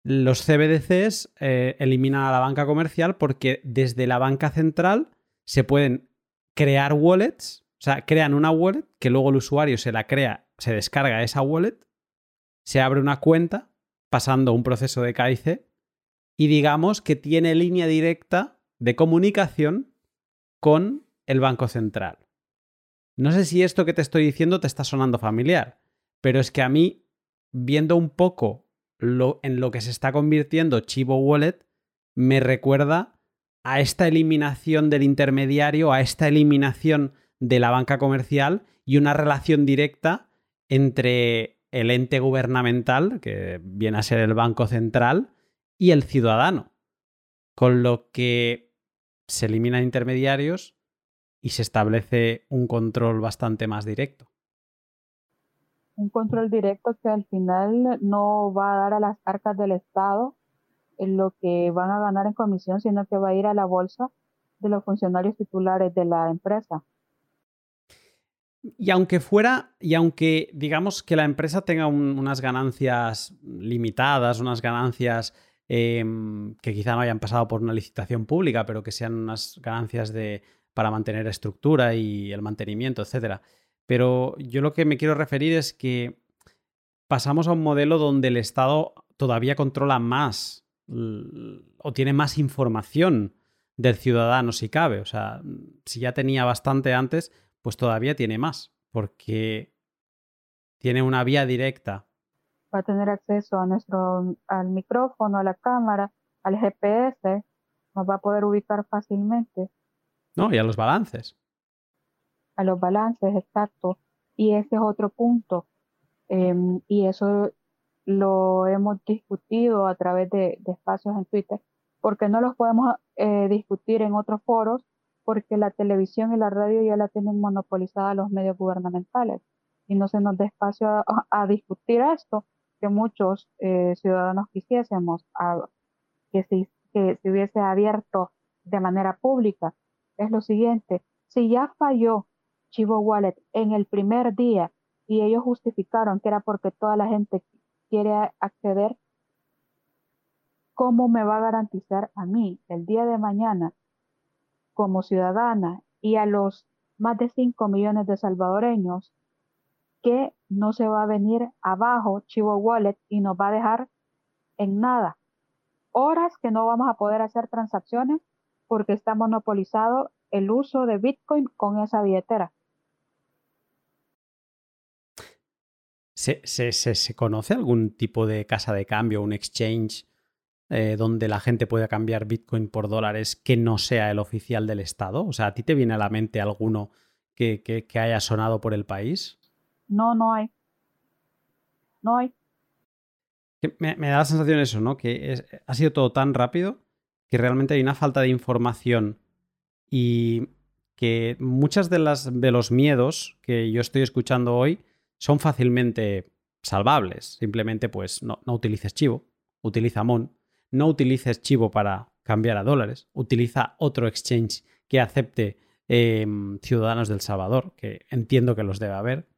Los CBDCs eh, eliminan a la banca comercial porque desde la banca central se pueden crear wallets, o sea, crean una wallet que luego el usuario se la crea, se descarga esa wallet, se abre una cuenta pasando un proceso de KIC y digamos que tiene línea directa de comunicación con el Banco Central. No sé si esto que te estoy diciendo te está sonando familiar, pero es que a mí, viendo un poco lo, en lo que se está convirtiendo Chivo Wallet, me recuerda a esta eliminación del intermediario, a esta eliminación de la banca comercial y una relación directa entre el ente gubernamental, que viene a ser el Banco Central, y el ciudadano. Con lo que se eliminan intermediarios y se establece un control bastante más directo. Un control directo que al final no va a dar a las arcas del Estado en lo que van a ganar en comisión, sino que va a ir a la bolsa de los funcionarios titulares de la empresa. Y aunque fuera, y aunque digamos que la empresa tenga unas ganancias limitadas, unas ganancias em, que quizá no hayan pasado por una licitación pública, pero que sean unas ganancias de, para mantener estructura y el mantenimiento, etc. Pero yo lo que me quiero referir es que pasamos a un modelo donde el Estado todavía controla más o tiene más información del ciudadano si cabe. O sea, si ya tenía bastante antes, pues todavía tiene más, porque tiene una vía directa. Va a tener acceso a nuestro, al micrófono, a la cámara, al GPS, nos va a poder ubicar fácilmente. No, y a los balances. A los balances, exacto. Y ese es otro punto. Em, y eso lo hemos discutido a través de, espacios en Twitter, porque no los podemos eh, discutir en otros foros, porque la televisión y la radio ya la tienen monopolizada los medios gubernamentales y no se nos da espacio a, discutir esto muchos eh, ciudadanos quisiésemos, que, se, que se hubiese abierto de manera pública. Es lo siguiente, si ya falló Chivo Wallet en el primer día y ellos justificaron que era porque toda la gente quiere acceder, ¿cómo me va a garantizar a mí el día de mañana como ciudadana y a los más de 5 millones de salvadoreños que no se va a venir abajo Chivo Wallet y nos va a dejar en nada? Horas que no vamos a poder hacer transacciones porque está monopolizado el uso de Bitcoin con esa billetera. ¿Se, conoce algún tipo de casa de cambio, un exchange, eh, donde la gente pueda cambiar Bitcoin por dólares que no sea el oficial del Estado? O sea, ¿a ti te viene a la mente alguno que, haya sonado por el país? No, no hay. No hay. Me, da la sensación eso, ¿no? Que ha sido todo tan rápido que realmente hay una falta de información y que muchas de, las, de los miedos que yo estoy escuchando hoy son fácilmente salvables. Simplemente, pues, no, utilices Chivo, utiliza Mon, no utilices Chivo para cambiar a dólares, utiliza otro exchange que acepte em, ciudadanos del Salvador, que entiendo que los debe haber,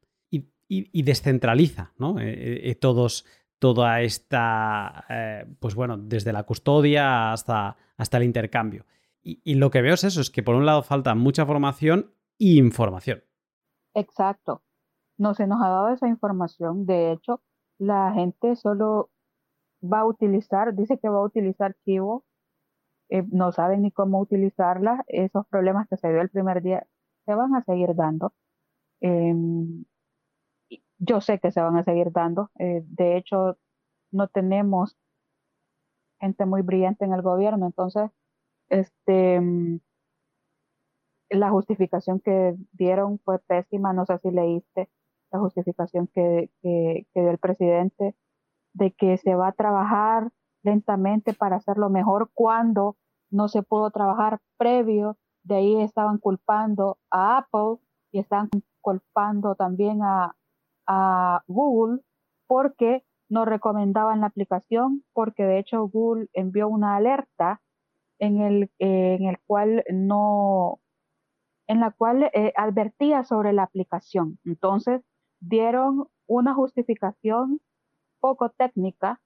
y, descentraliza, ¿no? Eh, eh, eh, todos, toda esta, pues bueno, desde la custodia hasta, hasta el intercambio. Y, lo que veo es eso, es que por un lado falta mucha formación y información. Exacto no se nos ha dado esa información. De hecho, la gente solo va a utilizar, dice que va a utilar Chivo, no saben ni cómo utilizarla. Esos problemas que se dio el primer día se van a seguir dando. Em, yo sé que se van a seguir dando. Eh, de hecho, no tenemos gente muy brillante en el gobierno, entonces, este, la justificación que dieron fue pésima. No sé si leíste la justificación que, dio el presidente de que se va a trabajar lentamente para hacerlo mejor cuando no se pudo trabajar previo. De ahí estaban culpando a Apple y están culpando también a, a Google porque no recomendaban la aplicación, porque de hecho Google envió una alerta en el, en el cual no, en la cual eh, advertía sobre la aplicación. Entonces, dieron una justificación poco técnica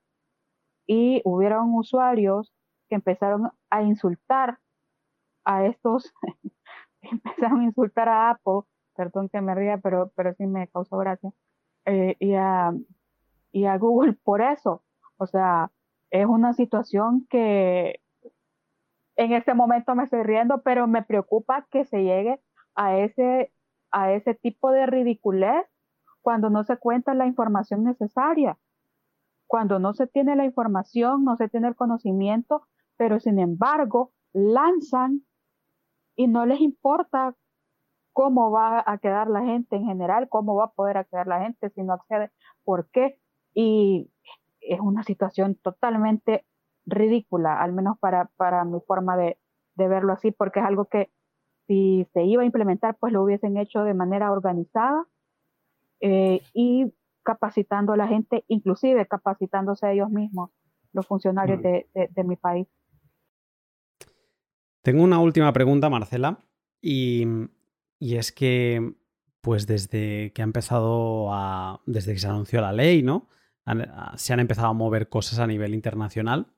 y hubieron usuarios que empezaron a insultar a estos, <laughs> empezaron a insultar a Apple, perdón que me ría, pero, pero sí me causó gracia, eh, y, a, y a Google por eso. O sea, es una situación que en este momento me estoy riendo, pero me preocupa que se llegue a ese, a ese tipo de ridiculez cuando no se cuenta la información necesaria, cuando no se tiene la información, no se tiene el conocimiento, pero sin embargo lanzan y no les importa cómo va a quedar la gente en general, cómo va a poder acceder la gente si no accede, por qué. Y es una situación totalmente ridícula, al menos para, para mi forma de, verlo así, porque es algo que si se iba a implementar, pues lo hubiesen hecho de manera organizada eh, y capacitando a la gente, inclusive capacitándose a ellos mismos, los funcionarios mm. de, mi país. Tengo una última pregunta, Marcela, y, y, es que, pues desde que ha empezado a, desde que se anunció la ley, ¿no? se han empezado a mover cosas a nivel internacional.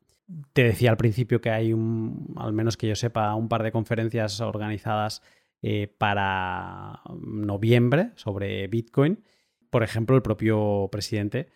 Te decía al principio que hay, un, al menos que yo sepa, un par de conferencias organizadas eh, para noviembre sobre Bitcoin. Por ejemplo, el propio presidente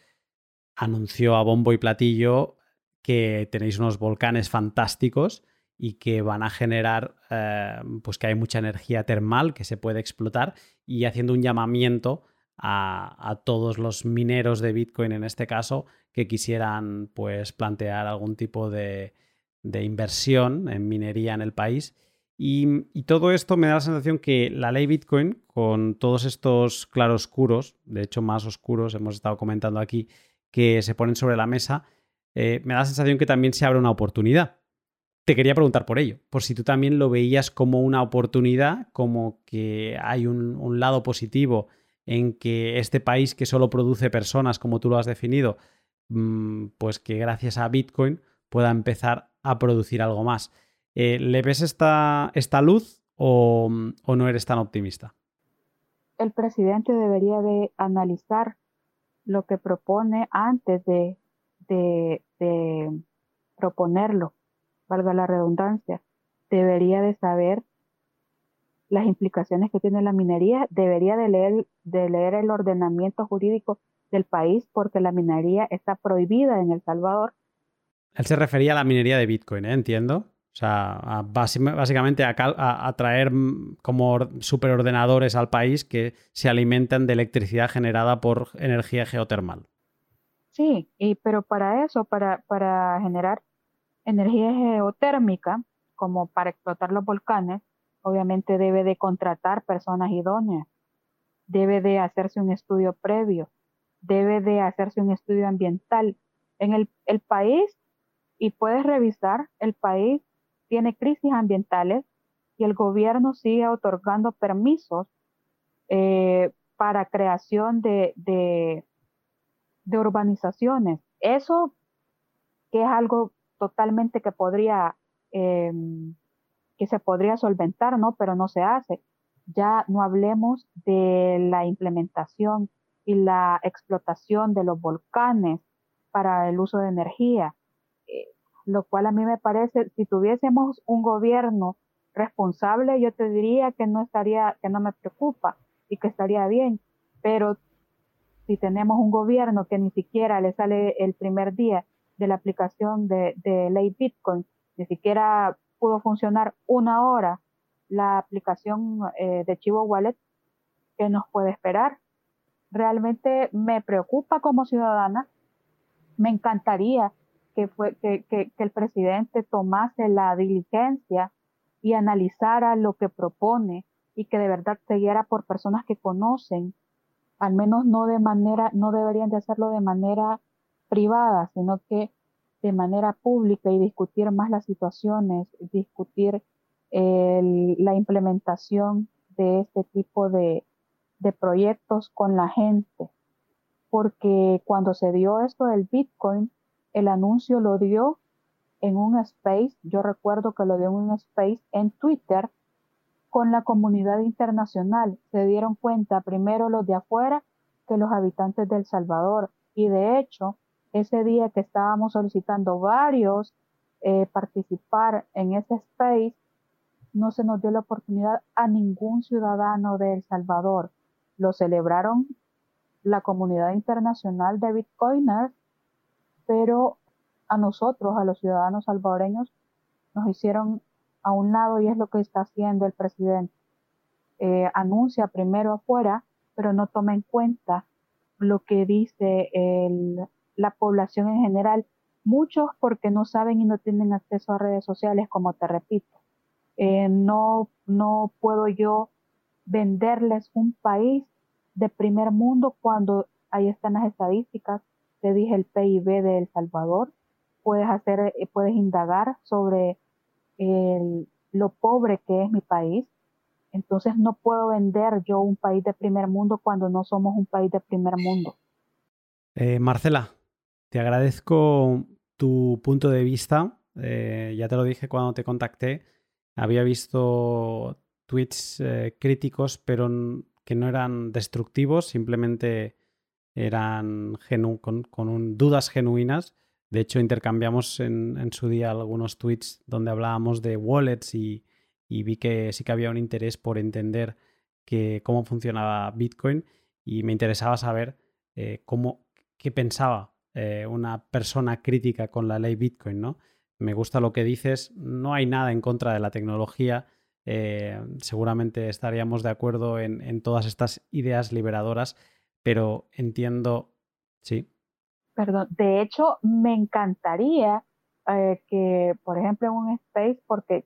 anunció a bombo y platillo que tenéis unos volcanes fantásticos y que van a generar, eh, pues que hay mucha energía termal que se puede explotar y haciendo un llamamiento a, todos los mineros de Bitcoin en este caso que quisieran pues plantear algún tipo de, inversión en minería en el país. Y, todo esto me da la sensación que la ley Bitcoin, con todos estos claroscuros, de hecho más oscuros, hemos estado comentando aquí, que se ponen sobre la mesa, eh, me da la sensación que también se abre una oportunidad. Te quería preguntar por ello, por si tú también lo veías como una oportunidad, como que hay un lado positivo en que este país que solo produce personas, como tú lo has definido, mm, pues que gracias a Bitcoin pueda empezar a producir algo más. Eh, ¿Le ves esta, esta luz o, no eres tan optimista? El presidente debería de analizar lo que propone antes de, de proponerlo, valga la redundancia. Debería de saber las implicaciones que tiene la minería, debería de leer, de leer el ordenamiento jurídico del país porque la minería está prohibida en El Salvador. Él se refería a la minería de Bitcoin, ¿eh? entiendo. O sea, básicamente a, traer como superordenadores al país que se alimentan de electricidad generada por energía geotermal. Sí, y, pero para eso, para, para generar energía geotérmica, como para explotar los volcanes, obviamente debe de contratar personas idóneas, debe de hacerse un estudio previo, debe de hacerse un estudio ambiental. En el, país, y puedes revisar, el país tiene crisis ambientales y el gobierno sigue otorgando permisos eh, para creación de, de, urbanizaciones. Eso que es algo totalmente que podría em, que se podría solventar, ¿no? Pero no se hace. Ya no hablemos de la implementación y la explotación de los volcanes para el uso de energía, eh, lo cual a mí me parece, si tuviésemos un gobierno responsable, yo te diría que no estaría, que no me preocupa y que estaría bien, pero si tenemos un gobierno que ni siquiera le sale el primer día de la aplicación de, de ley Bitcoin, ni siquiera pudo funcionar una hora la aplicación eh, de Chivo Wallet, ¿qué nos puede esperar? Realmente me preocupa como ciudadana. Me encantaría que, fue, que, que, el presidente tomase la diligencia y analizara lo que propone y que de verdad se guiara por personas que conocen, al menos no de manera, no deberían de hacerlo de manera privada, sino que de manera pública y discutir más las situaciones, discutir la implementación de este tipo de, proyectos con la gente. Porque cuando se dio esto del Bitcoin, el anuncio lo dio en un space, yo recuerdo que lo dio en un space en Twitter con la comunidad internacional. Se dieron cuenta primero los de afuera que los habitantes de El Salvador. Y de hecho, ese día que estábamos solicitando varios eh, participar en ese space, no se nos dio la oportunidad a ningún ciudadano de El Salvador. Lo celebraron la comunidad internacional de Bitcoiners, pero a nosotros, a los ciudadanos salvadoreños, nos hicieron a un lado y es lo que está haciendo el presidente. Eh, anuncia primero afuera, pero no toma en cuenta lo que dice la población en general. Muchos porque no saben y no tienen acceso a redes sociales, como te repito. Eh, no, no puedo yo venderles un país de primer mundo cuando ahí están las estadísticas. Te dije el PIB de El Salvador. Puedes hacer, eh, puedes indagar sobre lo pobre que es mi país. Entonces no puedo vender yo un país de primer mundo cuando no somos un país de primer mundo. Eh, Marcela, te agradezco tu punto de vista. Eh, ya te lo dije cuando te contacté. Había visto tweets eh, críticos, pero que no eran destructivos, simplemente eran con, dudas genuinas. De hecho, intercambiamos en, su día algunos tweets donde hablábamos de wallets y, vi que sí que había un interés por entender cómo funcionaba Bitcoin y me interesaba saber eh, cómo, qué pensaba eh, una persona crítica con la ley Bitcoin, ¿no? me gusta lo que dices, no hay nada en contra de la tecnología, eh, seguramente estaríamos de acuerdo en, todas estas ideas liberadoras, pero entiendo, sí. Perdón, de hecho, me encantaría eh, que, por ejemplo, en un space, porque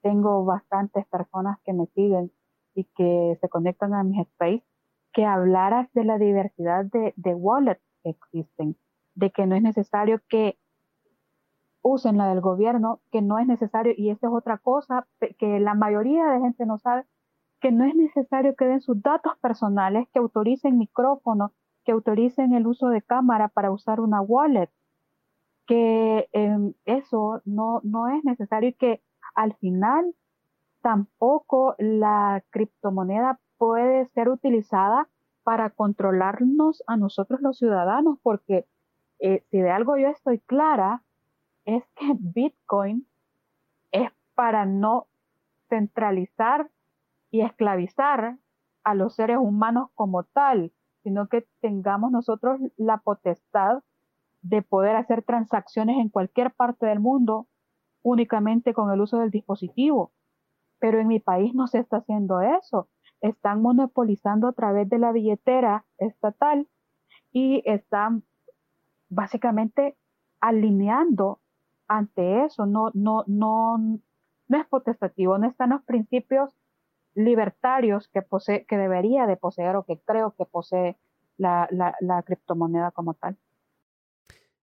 tengo bastantes personas que me siguen y que se conectan a mis space, que hablaras de la diversidad de, de wallets que existen, de que no es necesario que usen la del gobierno, que no es necesario, y esta es otra cosa que la mayoría de gente no sabe, que no es necesario que den sus datos personales, que autoricen micrófono, que autoricen el uso de cámara para usar una wallet, que em, eso no, no es necesario y que al final tampoco la criptomoneda puede ser utilizada para controlarnos a nosotros los ciudadanos, porque eh, si de algo yo estoy clara, es que <laughs> Bitcoin es para no centralizar y esclavizar a los seres humanos como tal, sino que tengamos nosotros la potestad de poder hacer transacciones en cualquier parte del mundo únicamente con el uso del dispositivo. Pero en mi país no se está haciendo eso. Están monopolizando a través de la billetera estatal y están básicamente alineando ante eso, no, no, no, no es potestativo, no están los principios libertarios que, posee, que debería de poseer o que creo que posee la, la, criptomoneda como tal.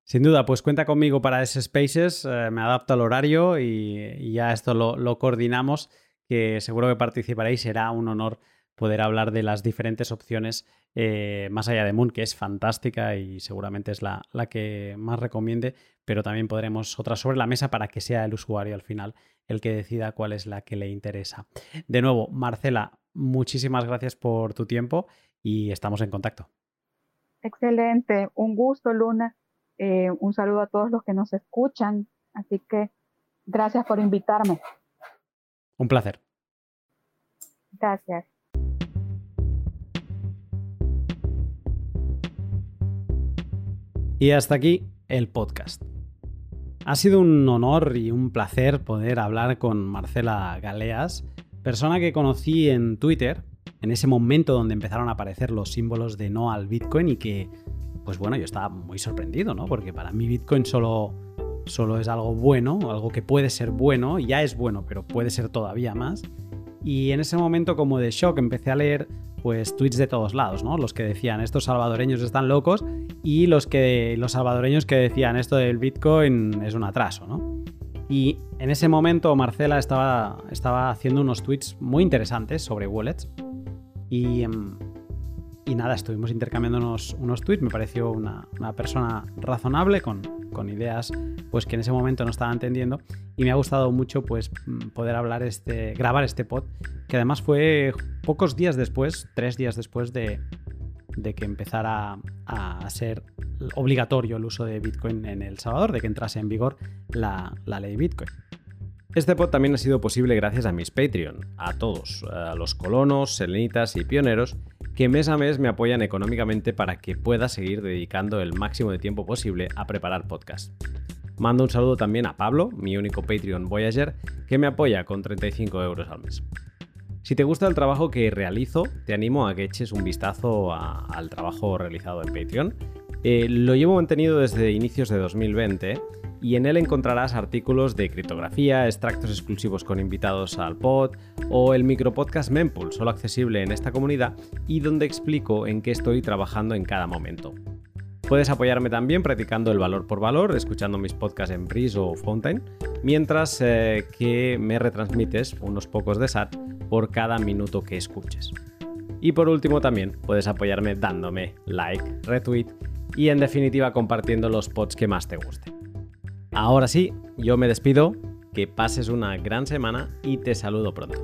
Sin duda, pues cuenta conmigo para ese Spaces, eh, me adapto al horario y, ya esto lo, lo, coordinamos, que seguro que participaréis, será un honor poder hablar de las diferentes opciones eh, más allá de Moon, que es fantástica y seguramente es la, la, que más recomiende, pero también podremos otra sobre la mesa para que sea el usuario al final el que decida cuál es la que le interesa. De nuevo, Marcela, muchísimas gracias por tu tiempo y estamos en contacto. Excelente, un gusto, Luna. Eh, un saludo a todos los que nos escuchan. Así que gracias por invitarme. Un placer. Gracias. Y hasta aquí el podcast. Ha sido un honor y un placer poder hablar con Marcela Galeas, persona que conocí en Twitter, en ese momento donde empezaron a aparecer los símbolos de no al Bitcoin y que, pues bueno, yo estaba muy sorprendido, ¿no? Porque para mí Bitcoin solo, solo es algo bueno, algo que puede ser bueno, ya es bueno, pero puede ser todavía más. Y en ese momento como de shock empecé a leer pues tweets de todos lados, ¿no? Los que decían estos salvadoreños están locos y los que los salvadoreños que decían esto del Bitcoin es un atraso, ¿no? Y en ese momento Marcela estaba, estaba haciendo unos tweets muy interesantes sobre wallets y, em, y nada, estuvimos intercambiando unos, tweets, me pareció una, persona razonable con, ideas pues que en ese momento no estaba entendiendo y me ha gustado mucho pues mm, poder hablar este, grabar este pod, que además fue pocos días después, tres días después de, que empezara a ser obligatorio el uso de Bitcoin en El Salvador, de que entrase en vigor la ley Bitcoin. Este pod también ha sido posible gracias a mis Patreon, a todos, a los colonos, selenitas y pioneros que mes a mes me apoyan económicamente para que pueda seguir dedicando el máximo de tiempo posible a preparar podcast. Mando un saludo también a Pablo, mi único Patreon Voyager, que me apoya con 35 euros al mes. Si te gusta el trabajo que realizo, te animo a que eches un vistazo al trabajo realizado en Patreon. Eh, lo llevo mantenido desde inicios de 2020 y en él encontrarás artículos de criptografía, extractos exclusivos con invitados al pod o el micropodcast Mempool, solo accesible en esta comunidad y donde explico en qué estoy trabajando en cada momento. Puedes apoyarme también practicando el valor por valor, escuchando mis podcasts en Breeze o Fountain, mientras eh, que me retransmites unos pocos de SAT por cada minuto que escuches. Y por último también puedes apoyarme dándome like, retweet y en definitiva compartiendo los pods que más te gusten. Ahora sí, yo me despido, que pases una gran semana y te saludo pronto.